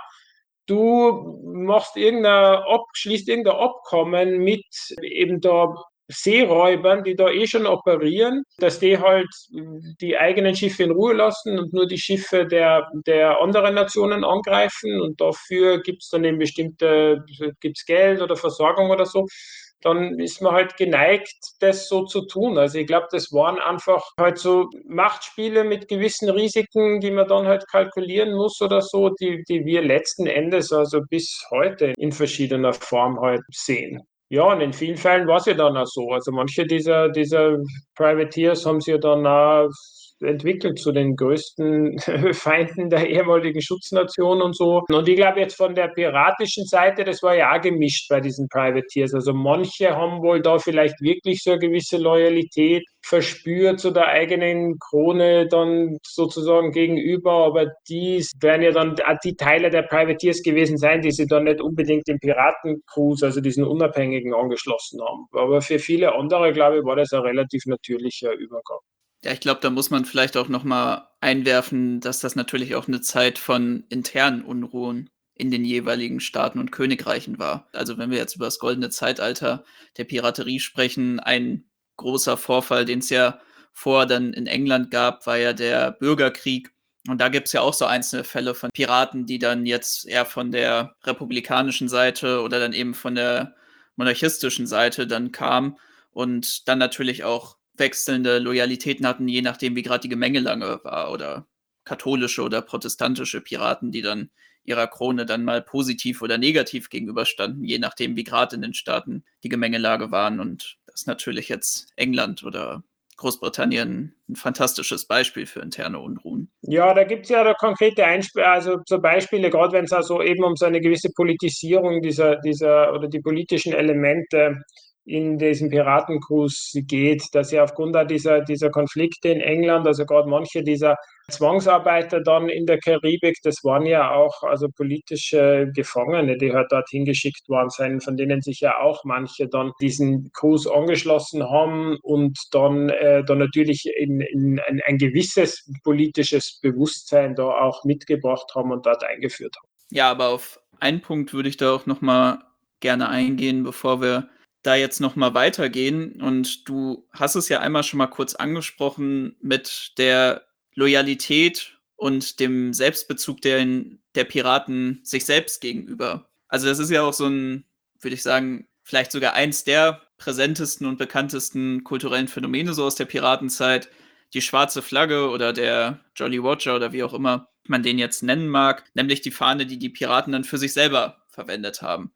du machst irgendein, schließt irgendein Abkommen mit eben da Seeräubern, die da eh schon operieren, dass die halt die eigenen Schiffe in Ruhe lassen und nur die Schiffe der, der anderen Nationen angreifen und dafür gibt es dann eben bestimmte, gibt's Geld oder Versorgung oder so dann ist man halt geneigt, das so zu tun. Also ich glaube, das waren einfach halt so Machtspiele mit gewissen Risiken, die man dann halt kalkulieren muss oder so, die, die wir letzten Endes also bis heute in verschiedener Form halt sehen. Ja, und in vielen Fällen war es ja dann auch so. Also manche dieser, dieser Privateers haben sie ja dann auch entwickelt zu den größten Feinden der ehemaligen Schutznation und so. Und ich glaube jetzt von der piratischen Seite, das war ja auch gemischt bei diesen Privateers. Also manche haben wohl da vielleicht wirklich so eine gewisse Loyalität verspürt zu der eigenen Krone dann sozusagen gegenüber, aber die werden ja dann die Teile der Privateers gewesen sein, die sie dann nicht unbedingt den Piratencruise, also diesen Unabhängigen, angeschlossen haben. Aber für viele andere, glaube ich, war das ein relativ natürlicher Übergang. Ja, ich glaube, da muss man vielleicht auch noch mal einwerfen, dass das natürlich auch eine Zeit von internen Unruhen in den jeweiligen Staaten und Königreichen war. Also wenn wir jetzt über das goldene Zeitalter der Piraterie sprechen, ein großer Vorfall, den es ja vor dann in England gab, war ja der Bürgerkrieg. Und da gibt es ja auch so einzelne Fälle von Piraten, die dann jetzt eher von der republikanischen Seite oder dann eben von der monarchistischen Seite dann kamen und dann natürlich auch wechselnde Loyalitäten hatten, je nachdem, wie gerade die Gemengelage war oder katholische oder protestantische Piraten, die dann ihrer Krone dann mal positiv oder negativ gegenüberstanden, je nachdem, wie gerade in den Staaten die Gemengelage waren. Und das ist natürlich jetzt England oder Großbritannien ein fantastisches Beispiel für interne Unruhen. Ja, da gibt es ja da konkrete Einsp also so Beispiele, gerade wenn es also eben um so eine gewisse Politisierung dieser, dieser oder die politischen Elemente in diesem Piratencruise geht, dass ja aufgrund dieser, dieser Konflikte in England, also gerade manche dieser Zwangsarbeiter dann in der Karibik, das waren ja auch also politische Gefangene, die halt dorthin geschickt worden sind, von denen sich ja auch manche dann diesen Cruise angeschlossen haben und dann, äh, dann natürlich in, in ein, ein gewisses politisches Bewusstsein da auch mitgebracht haben und dort eingeführt haben. Ja, aber auf einen Punkt würde ich da auch nochmal gerne eingehen, bevor wir da jetzt noch mal weitergehen und du hast es ja einmal schon mal kurz angesprochen mit der Loyalität und dem Selbstbezug der, der Piraten sich selbst gegenüber. Also das ist ja auch so ein, würde ich sagen, vielleicht sogar eins der präsentesten und bekanntesten kulturellen Phänomene so aus der Piratenzeit. Die schwarze Flagge oder der Jolly Roger oder wie auch immer man den jetzt nennen mag, nämlich die Fahne, die die Piraten dann für sich selber verwendet haben.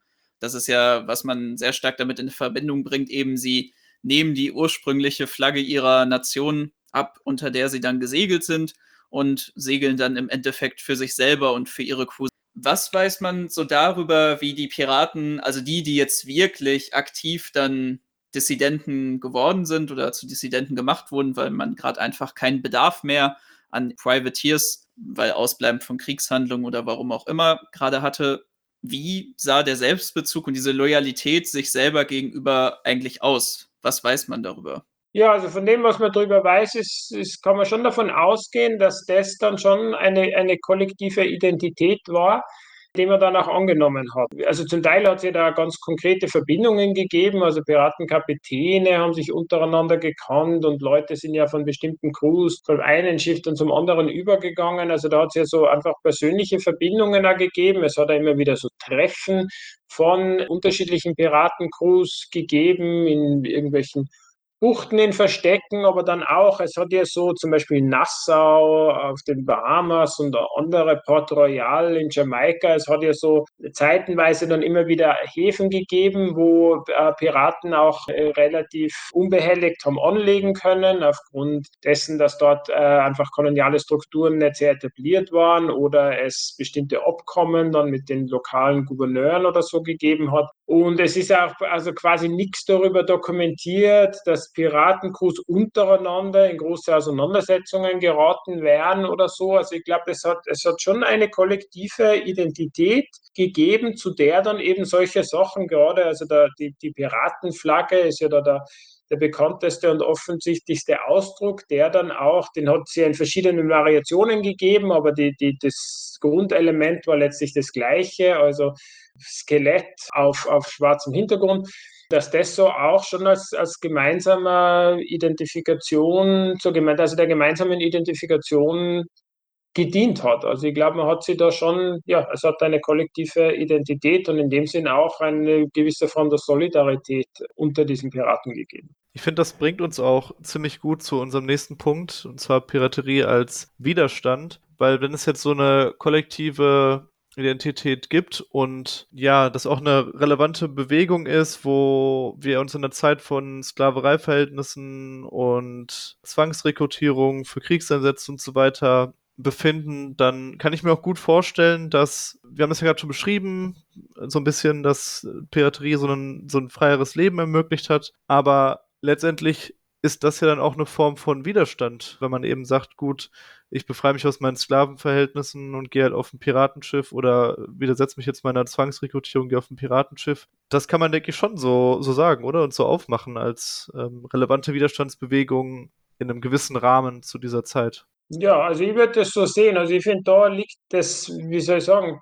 Das ist ja, was man sehr stark damit in Verbindung bringt, eben sie nehmen die ursprüngliche Flagge ihrer Nation ab, unter der sie dann gesegelt sind und segeln dann im Endeffekt für sich selber und für ihre Crew. Was weiß man so darüber, wie die Piraten, also die, die jetzt wirklich aktiv dann Dissidenten geworden sind oder zu Dissidenten gemacht wurden, weil man gerade einfach keinen Bedarf mehr an Privateers, weil Ausbleiben von Kriegshandlungen oder warum auch immer gerade hatte. Wie sah der Selbstbezug und diese Loyalität sich selber gegenüber eigentlich aus? Was weiß man darüber? Ja, also von dem, was man darüber weiß, ist, ist, kann man schon davon ausgehen, dass das dann schon eine, eine kollektive Identität war, den man dann auch angenommen hat. Also zum Teil hat es ja da ganz konkrete Verbindungen gegeben. Also Piratenkapitäne haben sich untereinander gekannt und Leute sind ja von bestimmten Crews vom einen Schiff dann zum anderen übergegangen. Also da hat es ja so einfach persönliche Verbindungen auch gegeben. Es hat ja immer wieder so Treffen von unterschiedlichen Piratencrews gegeben in irgendwelchen Buchten in Verstecken, aber dann auch, es hat ja so zum Beispiel Nassau auf den Bahamas und andere Port Royal in Jamaika, es hat ja so zeitenweise dann immer wieder Häfen gegeben, wo äh, Piraten auch äh, relativ unbehelligt haben anlegen können, aufgrund dessen, dass dort äh, einfach koloniale Strukturen nicht sehr etabliert waren oder es bestimmte Abkommen dann mit den lokalen Gouverneuren oder so gegeben hat. Und es ist auch also quasi nichts darüber dokumentiert, dass Piratencrews untereinander in große Auseinandersetzungen geraten wären oder so. Also ich glaube, es hat, es hat schon eine kollektive Identität gegeben, zu der dann eben solche Sachen gerade, also der, die, die Piratenflagge ist ja da der, der bekannteste und offensichtlichste Ausdruck, der dann auch, den hat ja in verschiedenen Variationen gegeben, aber die, die, das Grundelement war letztlich das gleiche, also Skelett auf, auf schwarzem Hintergrund dass das so auch schon als, als gemeinsame Identifikation, zur, also der gemeinsamen Identifikation gedient hat. Also ich glaube, man hat sie da schon, ja, es hat eine kollektive Identität und in dem Sinn auch eine gewisse Form der Solidarität unter diesen Piraten gegeben. Ich finde, das bringt uns auch ziemlich gut zu unserem nächsten Punkt, und zwar Piraterie als Widerstand, weil wenn es jetzt so eine kollektive Identität gibt und ja, das auch eine relevante Bewegung ist, wo wir uns in der Zeit von Sklavereiverhältnissen und Zwangsrekrutierung für Kriegseinsätze und so weiter befinden, dann kann ich mir auch gut vorstellen, dass, wir haben das ja gerade schon beschrieben, so ein bisschen, dass Piraterie so ein, so ein freieres Leben ermöglicht hat, aber letztendlich ist das ja dann auch eine Form von Widerstand, wenn man eben sagt, gut, ich befreie mich aus meinen Sklavenverhältnissen und gehe halt auf ein Piratenschiff oder widersetze mich jetzt meiner Zwangsrekrutierung, gehe auf ein Piratenschiff. Das kann man, denke ich, schon so, so sagen, oder? Und so aufmachen als ähm, relevante Widerstandsbewegung in einem gewissen Rahmen zu dieser Zeit. Ja, also ich würde das so sehen. Also ich finde, da liegt das, wie soll ich sagen,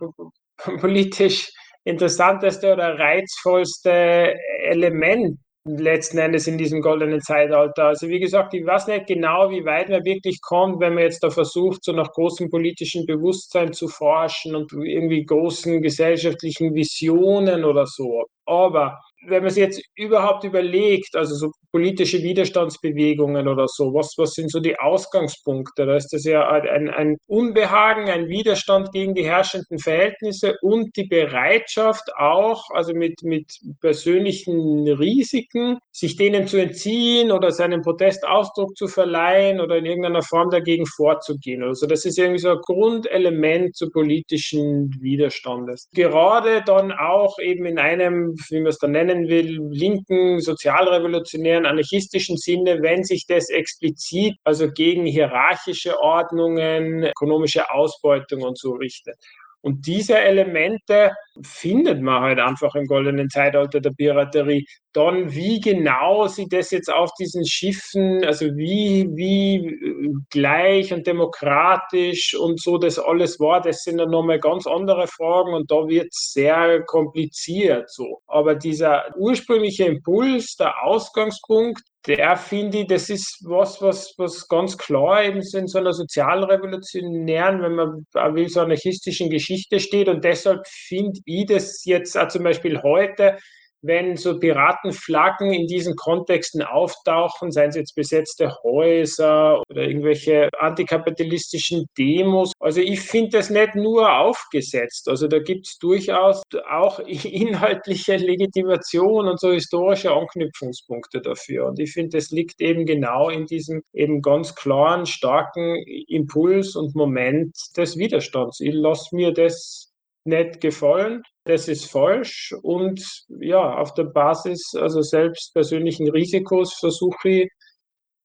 politisch interessanteste oder reizvollste Element letzten Endes in diesem goldenen Zeitalter. Also wie gesagt, ich weiß nicht genau, wie weit man wirklich kommt, wenn man jetzt da versucht, so nach großem politischen Bewusstsein zu forschen und irgendwie großen gesellschaftlichen Visionen oder so. Aber wenn man sich jetzt überhaupt überlegt, also so politische Widerstandsbewegungen oder so, was, was sind so die Ausgangspunkte? Da ist das ja ein, ein Unbehagen, ein Widerstand gegen die herrschenden Verhältnisse und die Bereitschaft auch, also mit, mit persönlichen Risiken, sich denen zu entziehen oder seinem Protest Ausdruck zu verleihen oder in irgendeiner Form dagegen vorzugehen. Also das ist irgendwie so ein Grundelement zu politischen Widerstandes. Gerade dann auch eben in einem, wie man es dann nennen will, linken, sozialrevolutionären, anarchistischen Sinne, wenn sich das explizit also gegen hierarchische Ordnungen, ökonomische Ausbeutung und so richtet. Und diese Elemente findet man halt einfach im goldenen Zeitalter der Piraterie. Dann, wie genau sie das jetzt auf diesen Schiffen, also wie, wie äh, gleich und demokratisch und so das alles war, das sind dann nochmal ganz andere Fragen und da wird es sehr kompliziert so. Aber dieser ursprüngliche Impuls, der Ausgangspunkt, der finde ich, das ist was, was, was ganz klar eben in so einer sozialrevolutionären, wenn man will, so anarchistischen Geschichte steht. Und deshalb finde ich das jetzt auch zum Beispiel heute wenn so Piratenflaggen in diesen Kontexten auftauchen, seien es jetzt besetzte Häuser oder irgendwelche antikapitalistischen Demos. Also ich finde das nicht nur aufgesetzt. Also da gibt es durchaus auch inhaltliche Legitimation und so historische Anknüpfungspunkte dafür. Und ich finde, das liegt eben genau in diesem eben ganz klaren, starken Impuls und Moment des Widerstands. Ich lasse mir das nicht gefallen. Das ist falsch und ja, auf der Basis also selbst persönlichen Risikos versuche ich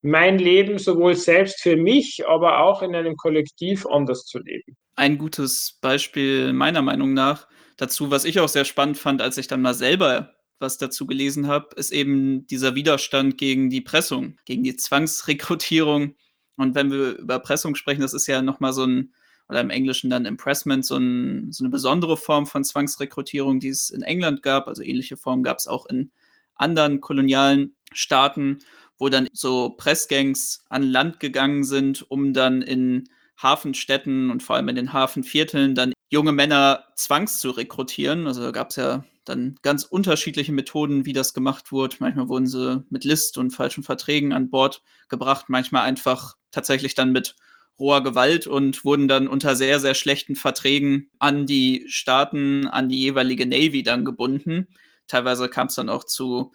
mein Leben sowohl selbst für mich, aber auch in einem Kollektiv anders zu leben. Ein gutes Beispiel meiner Meinung nach dazu, was ich auch sehr spannend fand, als ich dann mal selber was dazu gelesen habe, ist eben dieser Widerstand gegen die Pressung, gegen die Zwangsrekrutierung. Und wenn wir über Pressung sprechen, das ist ja nochmal so ein oder im Englischen dann Impressment, so, ein, so eine besondere Form von Zwangsrekrutierung, die es in England gab. Also ähnliche Formen gab es auch in anderen kolonialen Staaten, wo dann so Pressgangs an Land gegangen sind, um dann in Hafenstädten und vor allem in den Hafenvierteln dann junge Männer zwangs zu rekrutieren. Also da gab es ja dann ganz unterschiedliche Methoden, wie das gemacht wurde. Manchmal wurden sie mit List und falschen Verträgen an Bord gebracht, manchmal einfach tatsächlich dann mit roher Gewalt und wurden dann unter sehr, sehr schlechten Verträgen an die Staaten, an die jeweilige Navy dann gebunden. Teilweise kam es dann auch zu,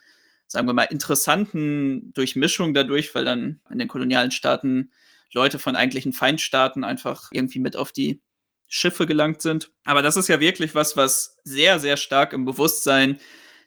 sagen wir mal, interessanten Durchmischungen dadurch, weil dann in den kolonialen Staaten Leute von eigentlichen Feindstaaten einfach irgendwie mit auf die Schiffe gelangt sind. Aber das ist ja wirklich was, was sehr, sehr stark im Bewusstsein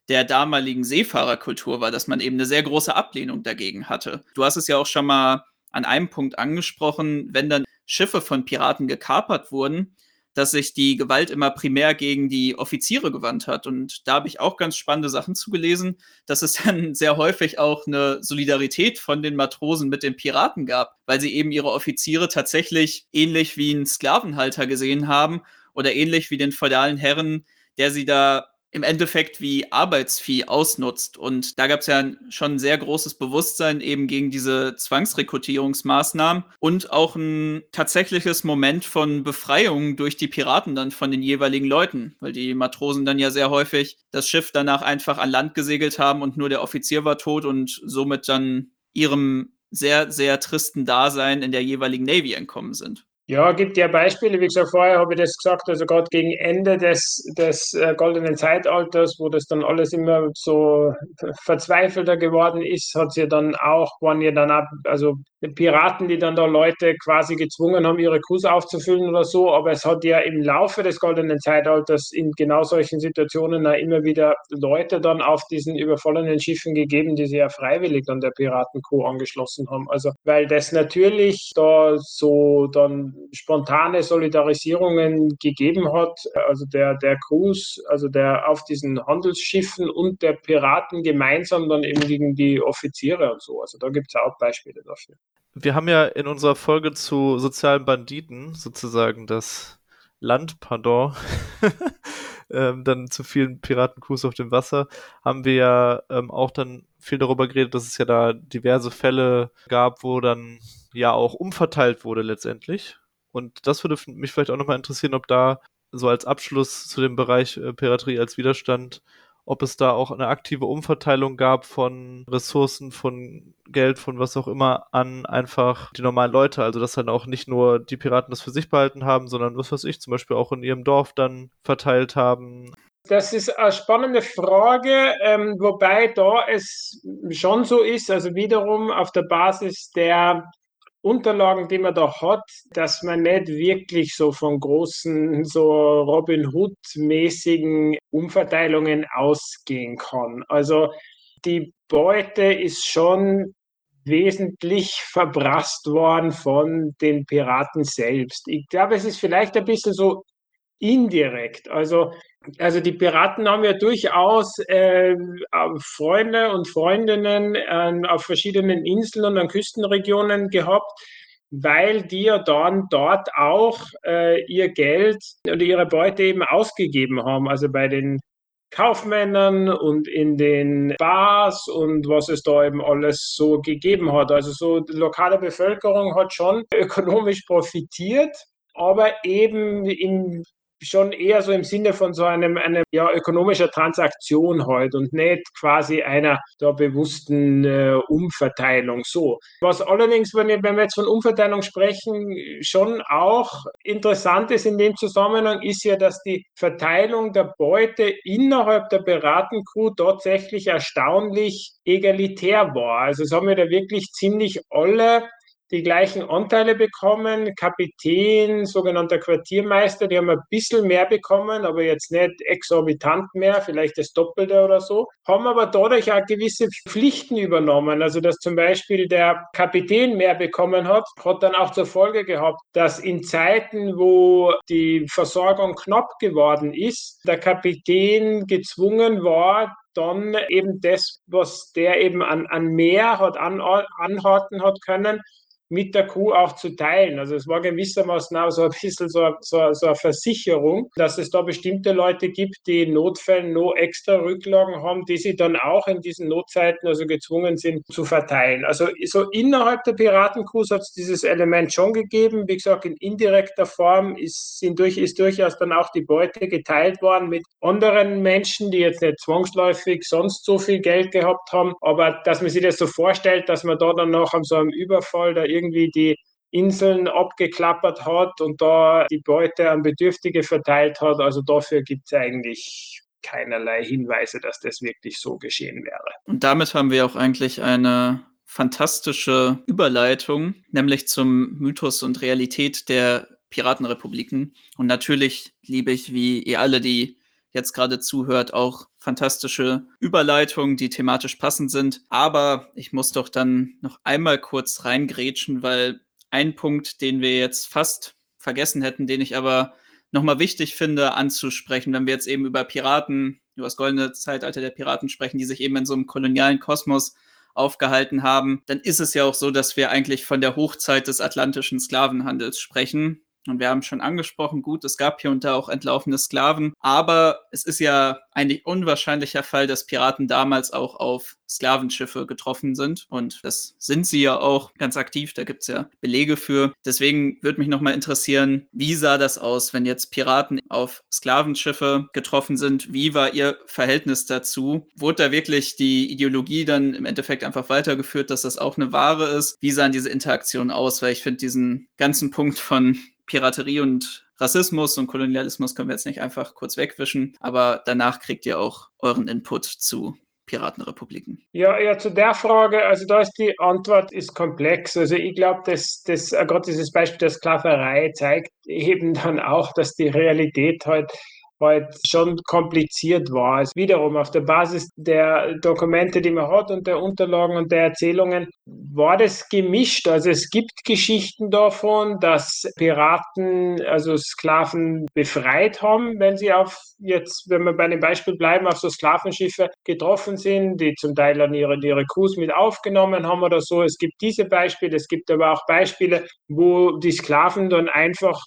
der damaligen Seefahrerkultur war, dass man eben eine sehr große Ablehnung dagegen hatte. Du hast es ja auch schon mal an einem Punkt angesprochen, wenn dann Schiffe von Piraten gekapert wurden, dass sich die Gewalt immer primär gegen die Offiziere gewandt hat. Und da habe ich auch ganz spannende Sachen zugelesen, dass es dann sehr häufig auch eine Solidarität von den Matrosen mit den Piraten gab, weil sie eben ihre Offiziere tatsächlich ähnlich wie einen Sklavenhalter gesehen haben oder ähnlich wie den feudalen Herren, der sie da im Endeffekt wie Arbeitsvieh ausnutzt. Und da gab es ja schon ein sehr großes Bewusstsein eben gegen diese Zwangsrekrutierungsmaßnahmen und auch ein tatsächliches Moment von Befreiung durch die Piraten dann von den jeweiligen Leuten, weil die Matrosen dann ja sehr häufig das Schiff danach einfach an Land gesegelt haben und nur der Offizier war tot und somit dann ihrem sehr, sehr tristen Dasein in der jeweiligen Navy entkommen sind. Ja, gibt ja Beispiele, wie gesagt, vorher habe ich das gesagt, also gerade gegen Ende des, des äh, goldenen Zeitalters, wo das dann alles immer so verzweifelter geworden ist, hat sie ja dann auch, waren ja dann ab, also Piraten, die dann da Leute quasi gezwungen haben, ihre Crews aufzufüllen oder so. Aber es hat ja im Laufe des goldenen Zeitalters in genau solchen Situationen immer wieder Leute dann auf diesen überfallenen Schiffen gegeben, die sich ja freiwillig an der Piratencrew angeschlossen haben. Also, weil das natürlich da so dann spontane Solidarisierungen gegeben hat. Also der, der Crews, also der auf diesen Handelsschiffen und der Piraten gemeinsam dann eben gegen die Offiziere und so. Also da gibt es auch Beispiele dafür wir haben ja in unserer Folge zu sozialen Banditen sozusagen das Landpardon, ähm, dann zu vielen Piratencrews auf dem Wasser, haben wir ja ähm, auch dann viel darüber geredet, dass es ja da diverse Fälle gab, wo dann ja auch umverteilt wurde letztendlich. Und das würde mich vielleicht auch nochmal interessieren, ob da so als Abschluss zu dem Bereich äh, Piraterie als Widerstand ob es da auch eine aktive Umverteilung gab von Ressourcen, von Geld, von was auch immer an einfach die normalen Leute. Also dass dann auch nicht nur die Piraten das für sich behalten haben, sondern was weiß ich, zum Beispiel auch in ihrem Dorf dann verteilt haben. Das ist eine spannende Frage, ähm, wobei da es schon so ist, also wiederum auf der Basis der Unterlagen, die man da hat, dass man nicht wirklich so von großen, so Robin Hood-mäßigen Umverteilungen ausgehen kann. Also die Beute ist schon wesentlich verbrasst worden von den Piraten selbst. Ich glaube, es ist vielleicht ein bisschen so indirekt. Also, also die Piraten haben ja durchaus äh, Freunde und Freundinnen äh, auf verschiedenen Inseln und an Küstenregionen gehabt, weil die ja dann dort auch äh, ihr Geld oder ihre Beute eben ausgegeben haben. Also bei den Kaufmännern und in den Bars und was es da eben alles so gegeben hat. Also so die lokale Bevölkerung hat schon ökonomisch profitiert, aber eben in schon eher so im Sinne von so einem, einem ja, ökonomischer Transaktion heute und nicht quasi einer der bewussten äh, Umverteilung. So. Was allerdings, wenn, wenn wir jetzt von Umverteilung sprechen, schon auch interessant ist in dem Zusammenhang, ist ja, dass die Verteilung der Beute innerhalb der Beratencrew tatsächlich erstaunlich egalitär war. Also es haben wir da wirklich ziemlich alle die gleichen Anteile bekommen. Kapitän, sogenannter Quartiermeister, die haben ein bisschen mehr bekommen, aber jetzt nicht exorbitant mehr, vielleicht das Doppelte oder so, haben aber dadurch auch gewisse Pflichten übernommen. Also, dass zum Beispiel der Kapitän mehr bekommen hat, hat dann auch zur Folge gehabt, dass in Zeiten, wo die Versorgung knapp geworden ist, der Kapitän gezwungen war, dann eben das, was der eben an, an mehr hat an, anhalten hat können, mit der Kuh auch zu teilen. Also es war gewissermaßen auch so ein bisschen so, so, so eine Versicherung, dass es da bestimmte Leute gibt, die in Notfällen noch extra Rücklagen haben, die sie dann auch in diesen Notzeiten also gezwungen sind zu verteilen. Also so innerhalb der Piratencrew hat es dieses Element schon gegeben. Wie gesagt, in indirekter Form ist, sind durch, ist durchaus dann auch die Beute geteilt worden mit anderen Menschen, die jetzt nicht zwangsläufig sonst so viel Geld gehabt haben. Aber dass man sich das so vorstellt, dass man da dann noch an so einem Überfall da irgendwie die Inseln abgeklappert hat und da die Beute an Bedürftige verteilt hat. Also dafür gibt es eigentlich keinerlei Hinweise, dass das wirklich so geschehen wäre. Und damit haben wir auch eigentlich eine fantastische Überleitung, nämlich zum Mythos und Realität der Piratenrepubliken. Und natürlich liebe ich, wie ihr alle, die jetzt gerade zuhört, auch fantastische Überleitungen, die thematisch passend sind. Aber ich muss doch dann noch einmal kurz reingrätschen, weil ein Punkt, den wir jetzt fast vergessen hätten, den ich aber nochmal wichtig finde anzusprechen, wenn wir jetzt eben über Piraten, über das goldene Zeitalter der Piraten sprechen, die sich eben in so einem kolonialen Kosmos aufgehalten haben, dann ist es ja auch so, dass wir eigentlich von der Hochzeit des atlantischen Sklavenhandels sprechen. Und wir haben schon angesprochen, gut, es gab hier und da auch entlaufene Sklaven, aber es ist ja eigentlich unwahrscheinlicher Fall, dass Piraten damals auch auf Sklavenschiffe getroffen sind. Und das sind sie ja auch ganz aktiv, da gibt es ja Belege für. Deswegen würde mich nochmal interessieren, wie sah das aus, wenn jetzt Piraten auf Sklavenschiffe getroffen sind? Wie war ihr Verhältnis dazu? Wurde da wirklich die Ideologie dann im Endeffekt einfach weitergeführt, dass das auch eine Ware ist? Wie sahen diese Interaktionen aus? Weil ich finde diesen ganzen Punkt von Piraterie und Rassismus und Kolonialismus können wir jetzt nicht einfach kurz wegwischen, aber danach kriegt ihr auch euren Input zu Piratenrepubliken? Ja, ja, zu der Frage, also da ist die Antwort ist komplex. Also ich glaube, dass das, äh, gerade dieses Beispiel der Sklaverei zeigt eben dann auch, dass die Realität halt halt schon kompliziert war. Also wiederum auf der Basis der Dokumente, die man hat und der Unterlagen und der Erzählungen, war das gemischt. Also es gibt Geschichten davon, dass Piraten also Sklaven befreit haben, wenn sie auf jetzt, wenn wir bei dem Beispiel bleiben, auf so Sklavenschiffe getroffen sind, die zum Teil dann ihre, ihre Crews mit aufgenommen haben oder so. Es gibt diese Beispiele, es gibt aber auch Beispiele, wo die Sklaven dann einfach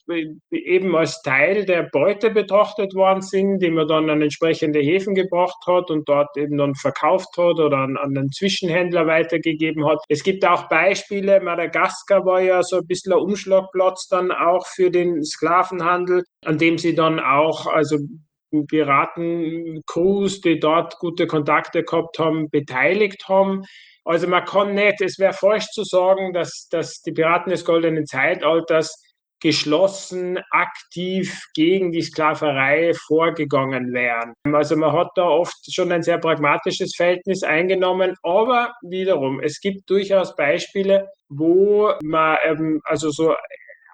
eben als Teil der Beute betrachtet worden sind, die man dann an entsprechende Häfen gebracht hat und dort eben dann verkauft hat oder an, an einen Zwischenhändler weitergegeben hat. Es gibt auch Beispiele, Madagaskar war ja so ein bisschen ein Umschlagplatz dann auch für den Sklavenhandel, an dem sie dann auch, also Piratencrews, die dort gute Kontakte gehabt haben, beteiligt haben. Also man kann nicht, es wäre falsch zu sagen, dass, dass die Piraten des goldenen Zeitalters geschlossen, aktiv gegen die Sklaverei vorgegangen wären. Also man hat da oft schon ein sehr pragmatisches Verhältnis eingenommen, aber wiederum, es gibt durchaus Beispiele, wo man ähm, also so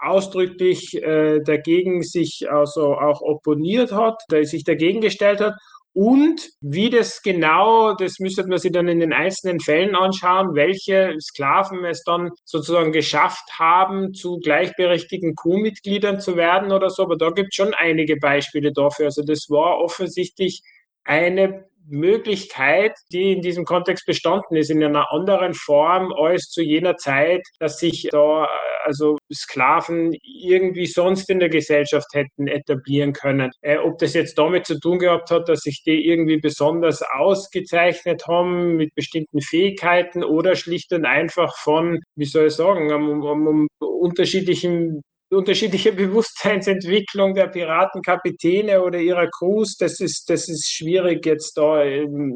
ausdrücklich äh, dagegen sich also auch opponiert hat, sich dagegen gestellt hat. Und wie das genau, das müsste man sich dann in den einzelnen Fällen anschauen, welche Sklaven es dann sozusagen geschafft haben, zu gleichberechtigten Crewmitgliedern zu werden oder so. Aber da gibt es schon einige Beispiele dafür. Also das war offensichtlich eine Möglichkeit, die in diesem Kontext bestanden ist, in einer anderen Form als zu jener Zeit, dass sich da also Sklaven irgendwie sonst in der Gesellschaft hätten etablieren können. Äh, ob das jetzt damit zu tun gehabt hat, dass sich die irgendwie besonders ausgezeichnet haben mit bestimmten Fähigkeiten oder schlicht und einfach von, wie soll ich sagen, um, um, um unterschiedlichen unterschiedliche Bewusstseinsentwicklung der Piratenkapitäne oder ihrer Crews, das ist, das ist schwierig jetzt da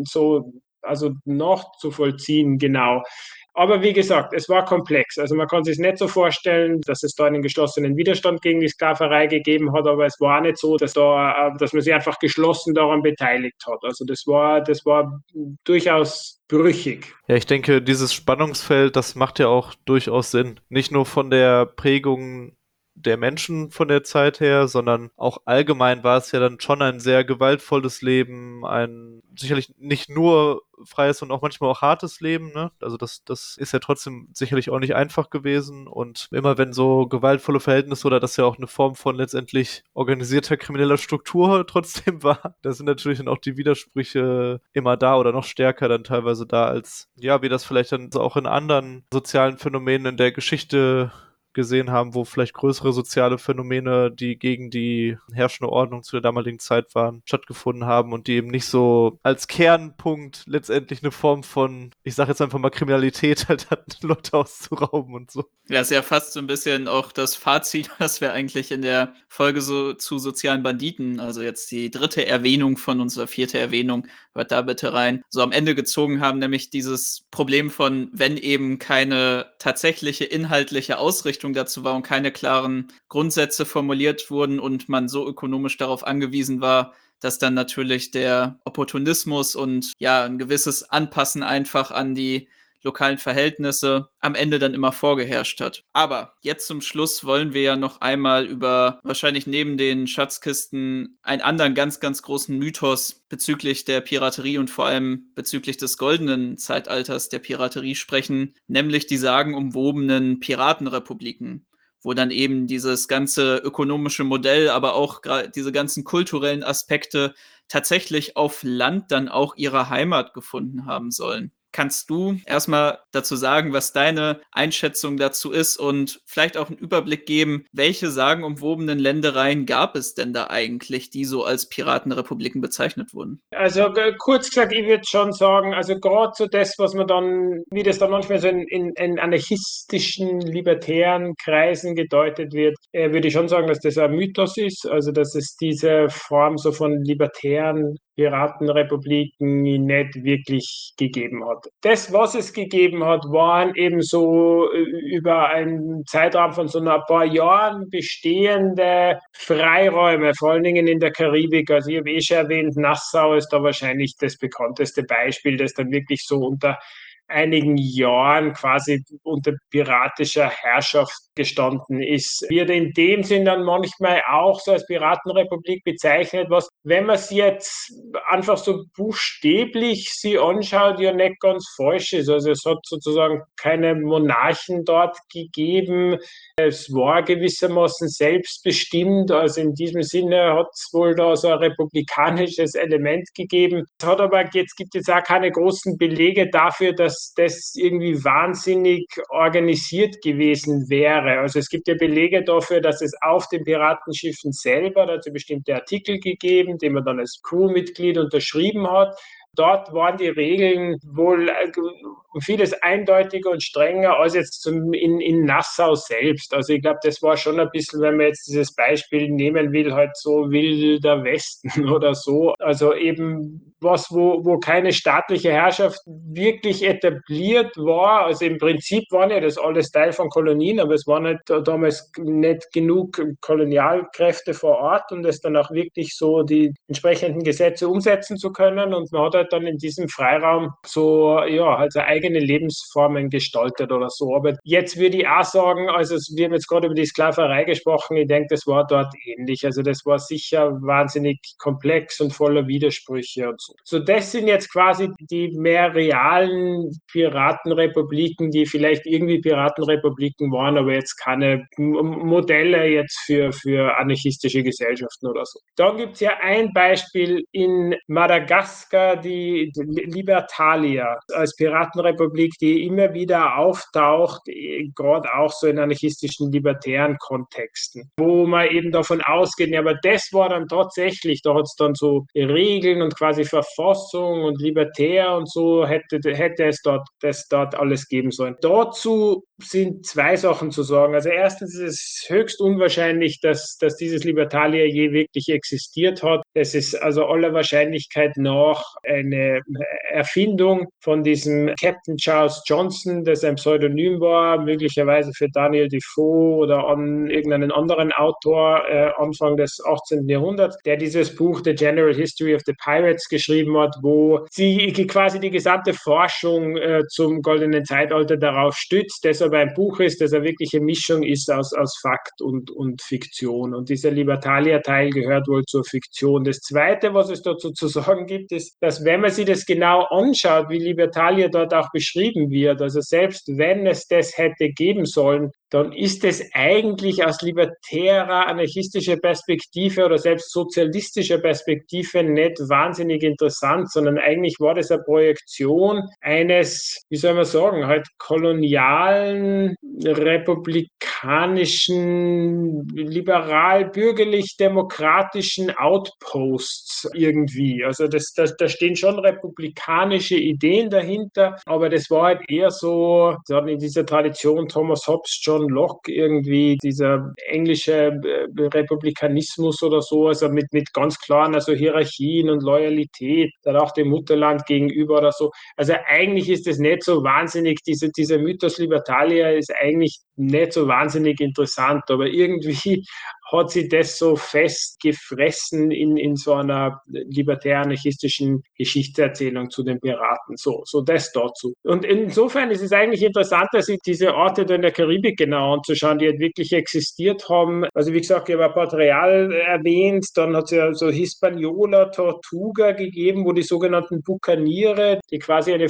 so also noch zu vollziehen, genau. Aber wie gesagt, es war komplex. Also man kann sich nicht so vorstellen, dass es da einen geschlossenen Widerstand gegen die Sklaverei gegeben hat, aber es war nicht so, dass, da, äh, dass man sich einfach geschlossen daran beteiligt hat. Also das war, das war durchaus brüchig. Ja, ich denke, dieses Spannungsfeld, das macht ja auch durchaus Sinn. Nicht nur von der Prägung der Menschen von der Zeit her, sondern auch allgemein war es ja dann schon ein sehr gewaltvolles Leben, ein sicherlich nicht nur freies und auch manchmal auch hartes Leben, ne? Also das, das ist ja trotzdem sicherlich auch nicht einfach gewesen und immer wenn so gewaltvolle Verhältnisse oder das ja auch eine Form von letztendlich organisierter krimineller Struktur trotzdem war, da sind natürlich dann auch die Widersprüche immer da oder noch stärker dann teilweise da als, ja, wie das vielleicht dann auch in anderen sozialen Phänomenen in der Geschichte gesehen haben, wo vielleicht größere soziale Phänomene, die gegen die herrschende Ordnung zu der damaligen Zeit waren, stattgefunden haben und die eben nicht so als Kernpunkt letztendlich eine Form von, ich sage jetzt einfach mal Kriminalität halt hatten, Leute auszurauben und so. Ja, ist ja fast so ein bisschen auch das Fazit, was wir eigentlich in der Folge so zu sozialen Banditen, also jetzt die dritte Erwähnung von unserer vierte Erwähnung, hört da bitte rein, so am Ende gezogen haben, nämlich dieses Problem von, wenn eben keine tatsächliche inhaltliche Ausrichtung dazu war und keine klaren Grundsätze formuliert wurden und man so ökonomisch darauf angewiesen war, dass dann natürlich der Opportunismus und ja ein gewisses Anpassen einfach an die lokalen Verhältnisse am Ende dann immer vorgeherrscht hat. Aber jetzt zum Schluss wollen wir ja noch einmal über wahrscheinlich neben den Schatzkisten einen anderen ganz, ganz großen Mythos bezüglich der Piraterie und vor allem bezüglich des goldenen Zeitalters der Piraterie sprechen, nämlich die sagenumwobenen Piratenrepubliken wo dann eben dieses ganze ökonomische Modell, aber auch diese ganzen kulturellen Aspekte tatsächlich auf Land dann auch ihre Heimat gefunden haben sollen. Kannst du erstmal dazu sagen, was deine Einschätzung dazu ist und vielleicht auch einen Überblick geben, welche sagenumwobenen Ländereien gab es denn da eigentlich, die so als Piratenrepubliken bezeichnet wurden? Also kurz gesagt, ich würde schon sagen, also gerade so das, was man dann, wie das dann manchmal so in, in, in anarchistischen, libertären Kreisen gedeutet wird, äh, würde ich schon sagen, dass das ein Mythos ist, also dass es diese Form so von libertären Piratenrepubliken nicht wirklich gegeben hat. Das, was es gegeben hat, waren eben so äh, über einen Zeitraum von so ein paar Jahren bestehende Freiräume, vor allen Dingen in der Karibik. Also ich habe eh schon erwähnt, Nassau ist da wahrscheinlich das bekannteste Beispiel, das dann wirklich so unter einigen Jahren quasi unter piratischer Herrschaft gestanden ist. Wird in dem Sinn dann manchmal auch so als Piratenrepublik bezeichnet, was, wenn man sie jetzt einfach so buchstäblich sie anschaut, ja nicht ganz falsch ist. Also es hat sozusagen keine Monarchen dort gegeben. Es war gewissermaßen selbstbestimmt. Also in diesem Sinne hat es wohl da so ein republikanisches Element gegeben. Es hat aber jetzt gibt es auch keine großen Belege dafür, dass das irgendwie wahnsinnig organisiert gewesen wäre. Also es gibt ja Belege dafür, dass es auf den Piratenschiffen selber dazu bestimmte Artikel gegeben, die man dann als Crewmitglied unterschrieben hat. Dort waren die Regeln wohl äh, vieles eindeutiger und strenger als jetzt zum, in, in Nassau selbst. Also ich glaube, das war schon ein bisschen, wenn man jetzt dieses Beispiel nehmen will, halt so wilder Westen oder so. Also eben was, wo, wo keine staatliche Herrschaft wirklich etabliert war. Also im Prinzip waren ja das alles Teil von Kolonien, aber es waren halt damals nicht genug Kolonialkräfte vor Ort, um das dann auch wirklich so die entsprechenden Gesetze umsetzen zu können. Und man hat halt dann in diesem Freiraum so, ja, also eigene Lebensformen gestaltet oder so. Aber jetzt würde ich auch sagen, also wir haben jetzt gerade über die Sklaverei gesprochen, ich denke, das war dort ähnlich. Also das war sicher wahnsinnig komplex und voller Widersprüche und so. So, das sind jetzt quasi die mehr realen Piratenrepubliken, die vielleicht irgendwie Piratenrepubliken waren, aber jetzt keine Modelle jetzt für, für anarchistische Gesellschaften oder so. Dann gibt es ja ein Beispiel in Madagaskar, die Libertalia als Piratenrepublik die immer wieder auftaucht, äh, gerade auch so in anarchistischen, libertären Kontexten, wo man eben davon ausgeht, ja, aber das war dann tatsächlich, da hat es dann so Regeln und quasi Verfassung und libertär und so, hätte, hätte es dort, das dort alles geben sollen. Dazu sind zwei Sachen zu sagen. Also erstens ist es höchst unwahrscheinlich, dass, dass dieses Libertalia je wirklich existiert hat. Es ist also aller Wahrscheinlichkeit nach eine Erfindung von diesem Captain Charles Johnson, das ein Pseudonym war, möglicherweise für Daniel Defoe oder an irgendeinen anderen Autor äh, Anfang des 18. Jahrhunderts, der dieses Buch The General History of the Pirates geschrieben hat, wo sie quasi die gesamte Forschung äh, zum goldenen Zeitalter darauf stützt, das aber ein Buch ist, das eine wirkliche Mischung ist aus, aus Fakt und, und Fiktion. Und dieser Libertalia-Teil gehört wohl zur Fiktion. Das Zweite, was es dazu zu sagen gibt, ist, dass wenn man sich das genau anschaut, wie Libertalia dort auch beschrieben wird, also selbst wenn es das hätte geben sollen, dann ist es eigentlich aus libertärer, anarchistischer Perspektive oder selbst sozialistischer Perspektive nicht wahnsinnig interessant, sondern eigentlich war das eine Projektion eines, wie soll man sagen, halt kolonialen, republikanischen, liberal-bürgerlich-demokratischen Outposts irgendwie. Also das, das, da stehen schon republikanische Ideen dahinter, aber das war halt eher so, in dieser Tradition Thomas Hobbes, John John Locke irgendwie, dieser englische äh, Republikanismus oder so, also mit, mit ganz klaren also Hierarchien und Loyalität, dann auch dem Mutterland gegenüber oder so. Also eigentlich ist es nicht so wahnsinnig, diese, dieser Mythos Libertalia ist eigentlich nicht so wahnsinnig interessant, aber irgendwie hat sie das so festgefressen in, in so einer libertär-anarchistischen Geschichtserzählung zu den Piraten. So, so das dazu. Und insofern ist es eigentlich interessant, dass sich diese Orte da in der Karibik genau anzuschauen, die halt wirklich existiert haben. Also wie gesagt, ich habe Port Real erwähnt, dann hat es ja so Hispaniola, Tortuga gegeben, wo die sogenannten Bukaniere, die quasi eine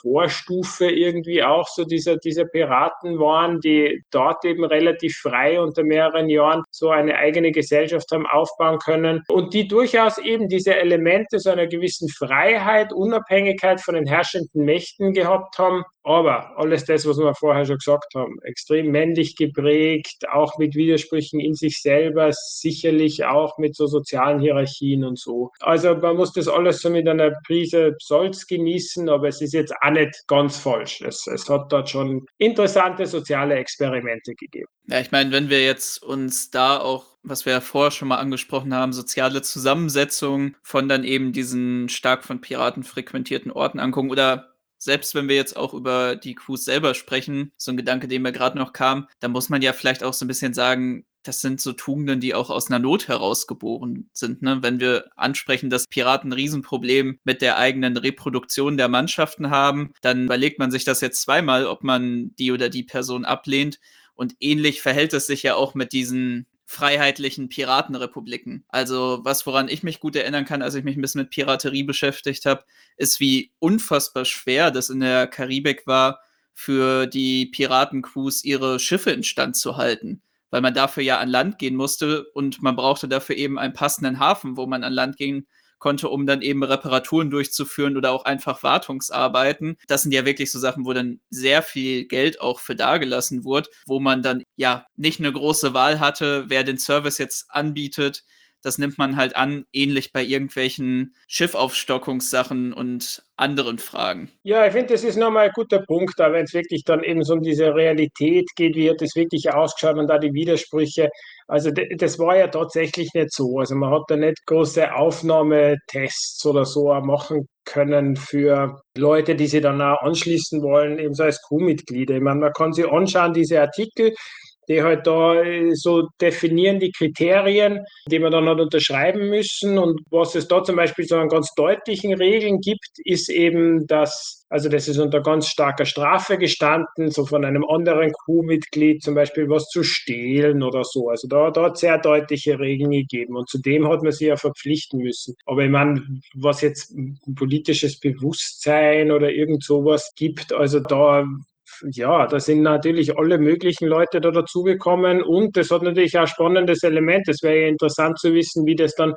Vorstufe irgendwie auch so dieser, dieser Piraten waren, die dort eben relativ frei unter mehreren Jahren so eine eigene Gesellschaft haben aufbauen können und die durchaus eben diese Elemente so einer gewissen Freiheit, Unabhängigkeit von den herrschenden Mächten gehabt haben. Aber alles das, was wir vorher schon gesagt haben, extrem männlich geprägt, auch mit Widersprüchen in sich selber, sicherlich auch mit so sozialen Hierarchien und so. Also man muss das alles so mit einer Prise Salz genießen, aber es ist jetzt auch nicht ganz falsch. Es, es hat dort schon interessante soziale Experimente gegeben. Ja, ich meine, wenn wir jetzt uns da auch was wir ja vorher schon mal angesprochen haben, soziale Zusammensetzung von dann eben diesen stark von Piraten frequentierten Orten angucken oder selbst wenn wir jetzt auch über die Crews selber sprechen, so ein Gedanke, den mir gerade noch kam, da muss man ja vielleicht auch so ein bisschen sagen, das sind so Tugenden, die auch aus einer Not herausgeboren sind. Ne? Wenn wir ansprechen, dass Piraten ein Riesenproblem mit der eigenen Reproduktion der Mannschaften haben, dann überlegt man sich das jetzt zweimal, ob man die oder die Person ablehnt. Und ähnlich verhält es sich ja auch mit diesen freiheitlichen Piratenrepubliken. Also was, woran ich mich gut erinnern kann, als ich mich ein bisschen mit Piraterie beschäftigt habe, ist, wie unfassbar schwer das in der Karibik war, für die Piratencrews ihre Schiffe instand zu halten weil man dafür ja an Land gehen musste und man brauchte dafür eben einen passenden Hafen, wo man an Land gehen konnte, um dann eben Reparaturen durchzuführen oder auch einfach Wartungsarbeiten. Das sind ja wirklich so Sachen, wo dann sehr viel Geld auch für dagelassen wurde, wo man dann ja nicht eine große Wahl hatte, wer den Service jetzt anbietet das nimmt man halt an, ähnlich bei irgendwelchen Schiffaufstockungssachen und anderen Fragen. Ja, ich finde, das ist nochmal ein guter Punkt, da wenn es wirklich dann eben so um diese Realität geht, wie hat es wirklich ausgeschaut und da die Widersprüche. Also das war ja tatsächlich nicht so. Also man hat da nicht große Aufnahmetests oder so machen können für Leute, die sich dann auch anschließen wollen, eben so als Crewmitglieder. Ich meine, man kann sich anschauen, diese Artikel, die halt da äh, so definieren die Kriterien, die man dann halt unterschreiben müssen. Und was es da zum Beispiel so an ganz deutlichen Regeln gibt, ist eben, dass, also das ist unter ganz starker Strafe gestanden, so von einem anderen Crewmitglied zum Beispiel was zu stehlen oder so. Also da, da hat es sehr deutliche Regeln gegeben und zudem hat man sich ja verpflichten müssen. Aber ich meine, was jetzt politisches Bewusstsein oder irgend sowas gibt, also da ja, da sind natürlich alle möglichen Leute da dazugekommen und das hat natürlich auch ein spannendes Element. Es wäre ja interessant zu wissen, wie das dann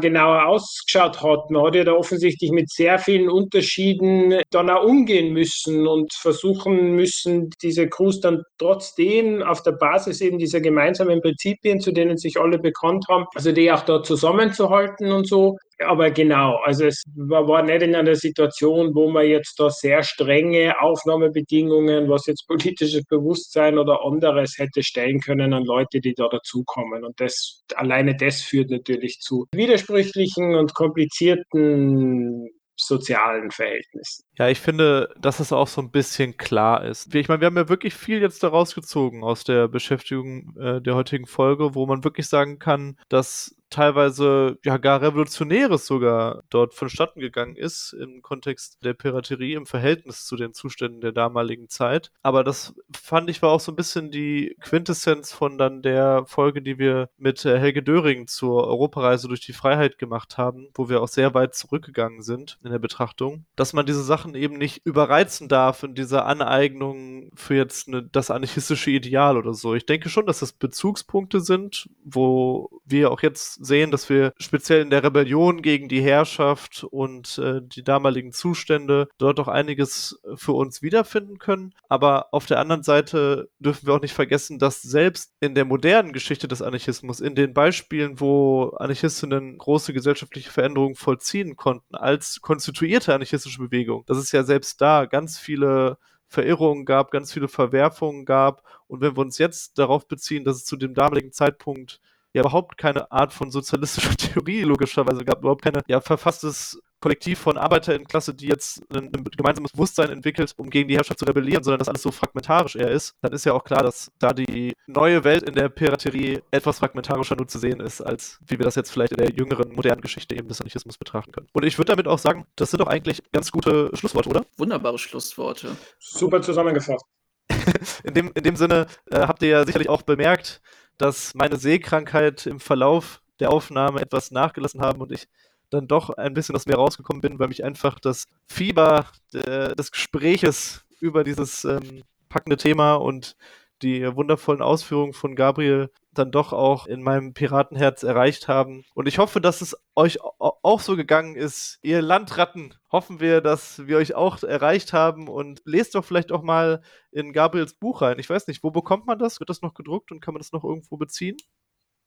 genauer ausgeschaut hat. Man hat ja da offensichtlich mit sehr vielen Unterschieden dann auch umgehen müssen und versuchen müssen, diese Crews dann trotzdem auf der Basis eben dieser gemeinsamen Prinzipien, zu denen sich alle bekannt haben, also die auch da zusammenzuhalten und so. Aber genau, also es war, war nicht in einer Situation, wo man jetzt da sehr strenge Aufnahmebedingungen, was jetzt politisches Bewusstsein oder anderes hätte stellen können an Leute, die da dazukommen. Und das alleine das führt natürlich zu widersprüchlichen und komplizierten sozialen Verhältnissen. Ja, ich finde, dass es auch so ein bisschen klar ist. Ich meine, wir haben ja wirklich viel jetzt daraus gezogen aus der Beschäftigung äh, der heutigen Folge, wo man wirklich sagen kann, dass teilweise ja gar Revolutionäres sogar dort vonstatten gegangen ist im Kontext der Piraterie im Verhältnis zu den Zuständen der damaligen Zeit. Aber das fand ich war auch so ein bisschen die Quintessenz von dann der Folge, die wir mit äh, Helge Döring zur Europareise durch die Freiheit gemacht haben, wo wir auch sehr weit zurückgegangen sind in der Betrachtung, dass man diese Sachen eben nicht überreizen darf in dieser Aneignung für jetzt eine, das anarchistische Ideal oder so. Ich denke schon, dass das Bezugspunkte sind, wo wir auch jetzt sehen, dass wir speziell in der Rebellion gegen die Herrschaft und äh, die damaligen Zustände dort auch einiges für uns wiederfinden können. Aber auf der anderen Seite dürfen wir auch nicht vergessen, dass selbst in der modernen Geschichte des Anarchismus, in den Beispielen, wo Anarchistinnen große gesellschaftliche Veränderungen vollziehen konnten, als konstituierte anarchistische Bewegung, dass es ja selbst da ganz viele Verirrungen gab, ganz viele Verwerfungen gab. Und wenn wir uns jetzt darauf beziehen, dass es zu dem damaligen Zeitpunkt ja überhaupt keine Art von sozialistischer Theorie logischerweise gab, überhaupt keine ja verfasstes Kollektiv von ArbeiterInnenklasse, die jetzt ein, ein, gemeinsames Bewusstsein entwickelt, um gegen die Herrschaft zu rebellieren, sondern dass alles so fragmentarisch eher ist, dann ist ja auch klar, dass da die neue Welt in der Piraterie etwas fragmentarischer nur zu sehen ist, als wie wir das jetzt vielleicht in der jüngeren, modernen Geschichte eben des Anarchismus betrachten können. Und ich würde damit auch sagen, das sind doch eigentlich ganz gute Schlussworte, oder? Wunderbare Schlussworte. Super zusammengefasst. in, dem, in dem Sinne äh, habt ihr ja sicherlich auch bemerkt, dass meine Sehkrankheit im Verlauf der Aufnahme etwas nachgelassen haben und ich dann doch ein bisschen aus mir rausgekommen bin, weil mich einfach das Fieber de, des Gespräches über dieses ähm, packende Thema und die wundervollen Ausführungen von Gabriel dann doch auch in meinem Piratenherz erreicht haben. Und ich hoffe, dass es euch auch so gegangen ist. Ihr Landratten, hoffen wir, dass wir euch auch erreicht haben. Und lest doch vielleicht auch mal in Gabriels Buch rein. Ich weiß nicht, wo bekommt man das? Wird das noch gedruckt und kann man das noch irgendwo beziehen?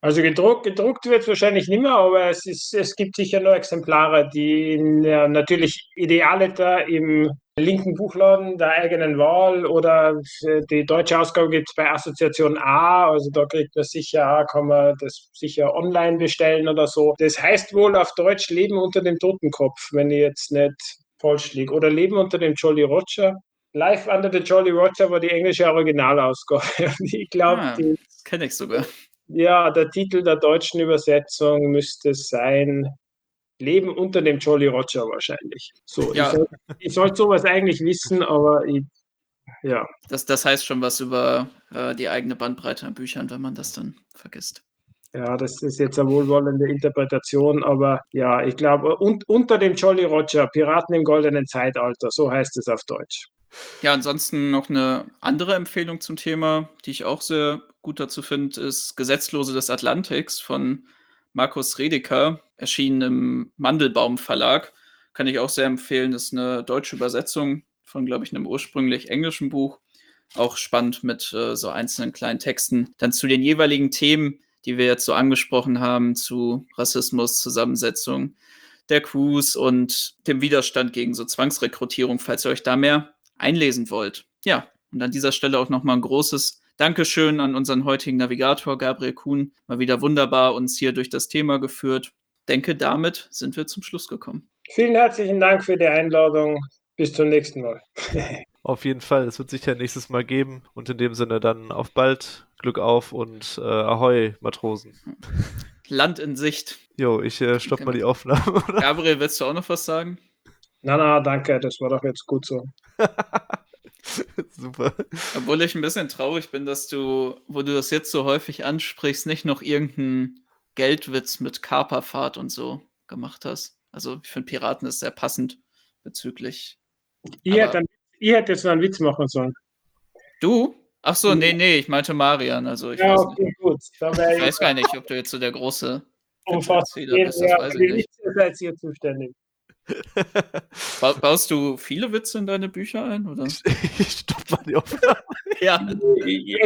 Also gedruckt, gedruckt wird es wahrscheinlich nicht mehr, aber es, ist, es gibt sicher nur Exemplare, die in, ja, natürlich Idealiter im linken Buchladen der eigenen Wahl oder die deutsche Ausgabe gibt es bei Assoziation A, also da kriegt man sicher, kann man das sicher online bestellen oder so. Das heißt wohl auf Deutsch Leben unter dem Totenkopf, wenn ich jetzt nicht falsch liege. Oder Leben unter dem Jolly Roger. Live Under the Jolly Roger war die englische Originalausgabe. ich glaube, ah, das kenne ich sogar. Ja, der Titel der deutschen Übersetzung müsste sein Leben unter dem Jolly Roger wahrscheinlich. So, ja. ich, soll, ich sollte sowas eigentlich wissen, aber ich, ja. Das, das heißt schon was über äh, die eigene Bandbreite an Büchern, wenn man das dann vergisst. Ja, das ist jetzt eine wohlwollende Interpretation, aber ja, ich glaube, un unter dem Jolly Roger, Piraten im goldenen Zeitalter, so heißt es auf Deutsch. Ja, ansonsten noch eine andere Empfehlung zum Thema, die ich auch sehr gut dazu finde, ist Gesetzlose des Atlantiks von Markus Redeker, erschienen im Mandelbaum Verlag. Kann ich auch sehr empfehlen. Das ist eine deutsche Übersetzung von, glaube ich, einem ursprünglich englischen Buch. Auch spannend mit äh, so einzelnen kleinen Texten. Dann zu den jeweiligen Themen, die wir jetzt so angesprochen haben, zu Rassismus, Zusammensetzung der Crews und dem Widerstand gegen so Zwangsrekrutierung, falls ihr euch da mehr einlesen wollt. Ja, und an dieser Stelle auch nochmal ein großes Dankeschön an unseren heutigen Navigator Gabriel Kuhn. Mal wieder wunderbar uns hier durch das Thema geführt. Denke, damit sind wir zum Schluss gekommen. Vielen herzlichen Dank für die Einladung. Bis zum nächsten Mal. auf jeden Fall. Es wird sicher nächstes Mal geben. Und in dem Sinne dann auf bald, Glück auf und äh, Ahoi, Matrosen. Land in Sicht. Jo, ich äh, stopp mal die Aufnahme. Oder? Gabriel, willst du auch noch was sagen? Na, na, danke. Das war doch jetzt gut so. Super. Obwohl ich ein bisschen traurig bin, dass du, wo du das jetzt so häufig ansprichst, nicht noch irgendeinen Geldwitz mit Kaperfahrt und so gemacht hast. Also ich finde Piraten ist sehr passend bezüglich. Ihr, hättet dann, ihr hättet einen Witz machen sollen. Du? Ach so, mhm. nee, nee, ich meinte Marian. Also ich, ja, weiß, okay, gut. ich weiß gar nicht, ob du jetzt so der große Umfassend. Ja, bist, das weiß ich nicht. Zuständig. ba baust du viele Witze in deine Bücher ein? Oder? Ich, ich stopp mal die Aufnahme. Ja. ja.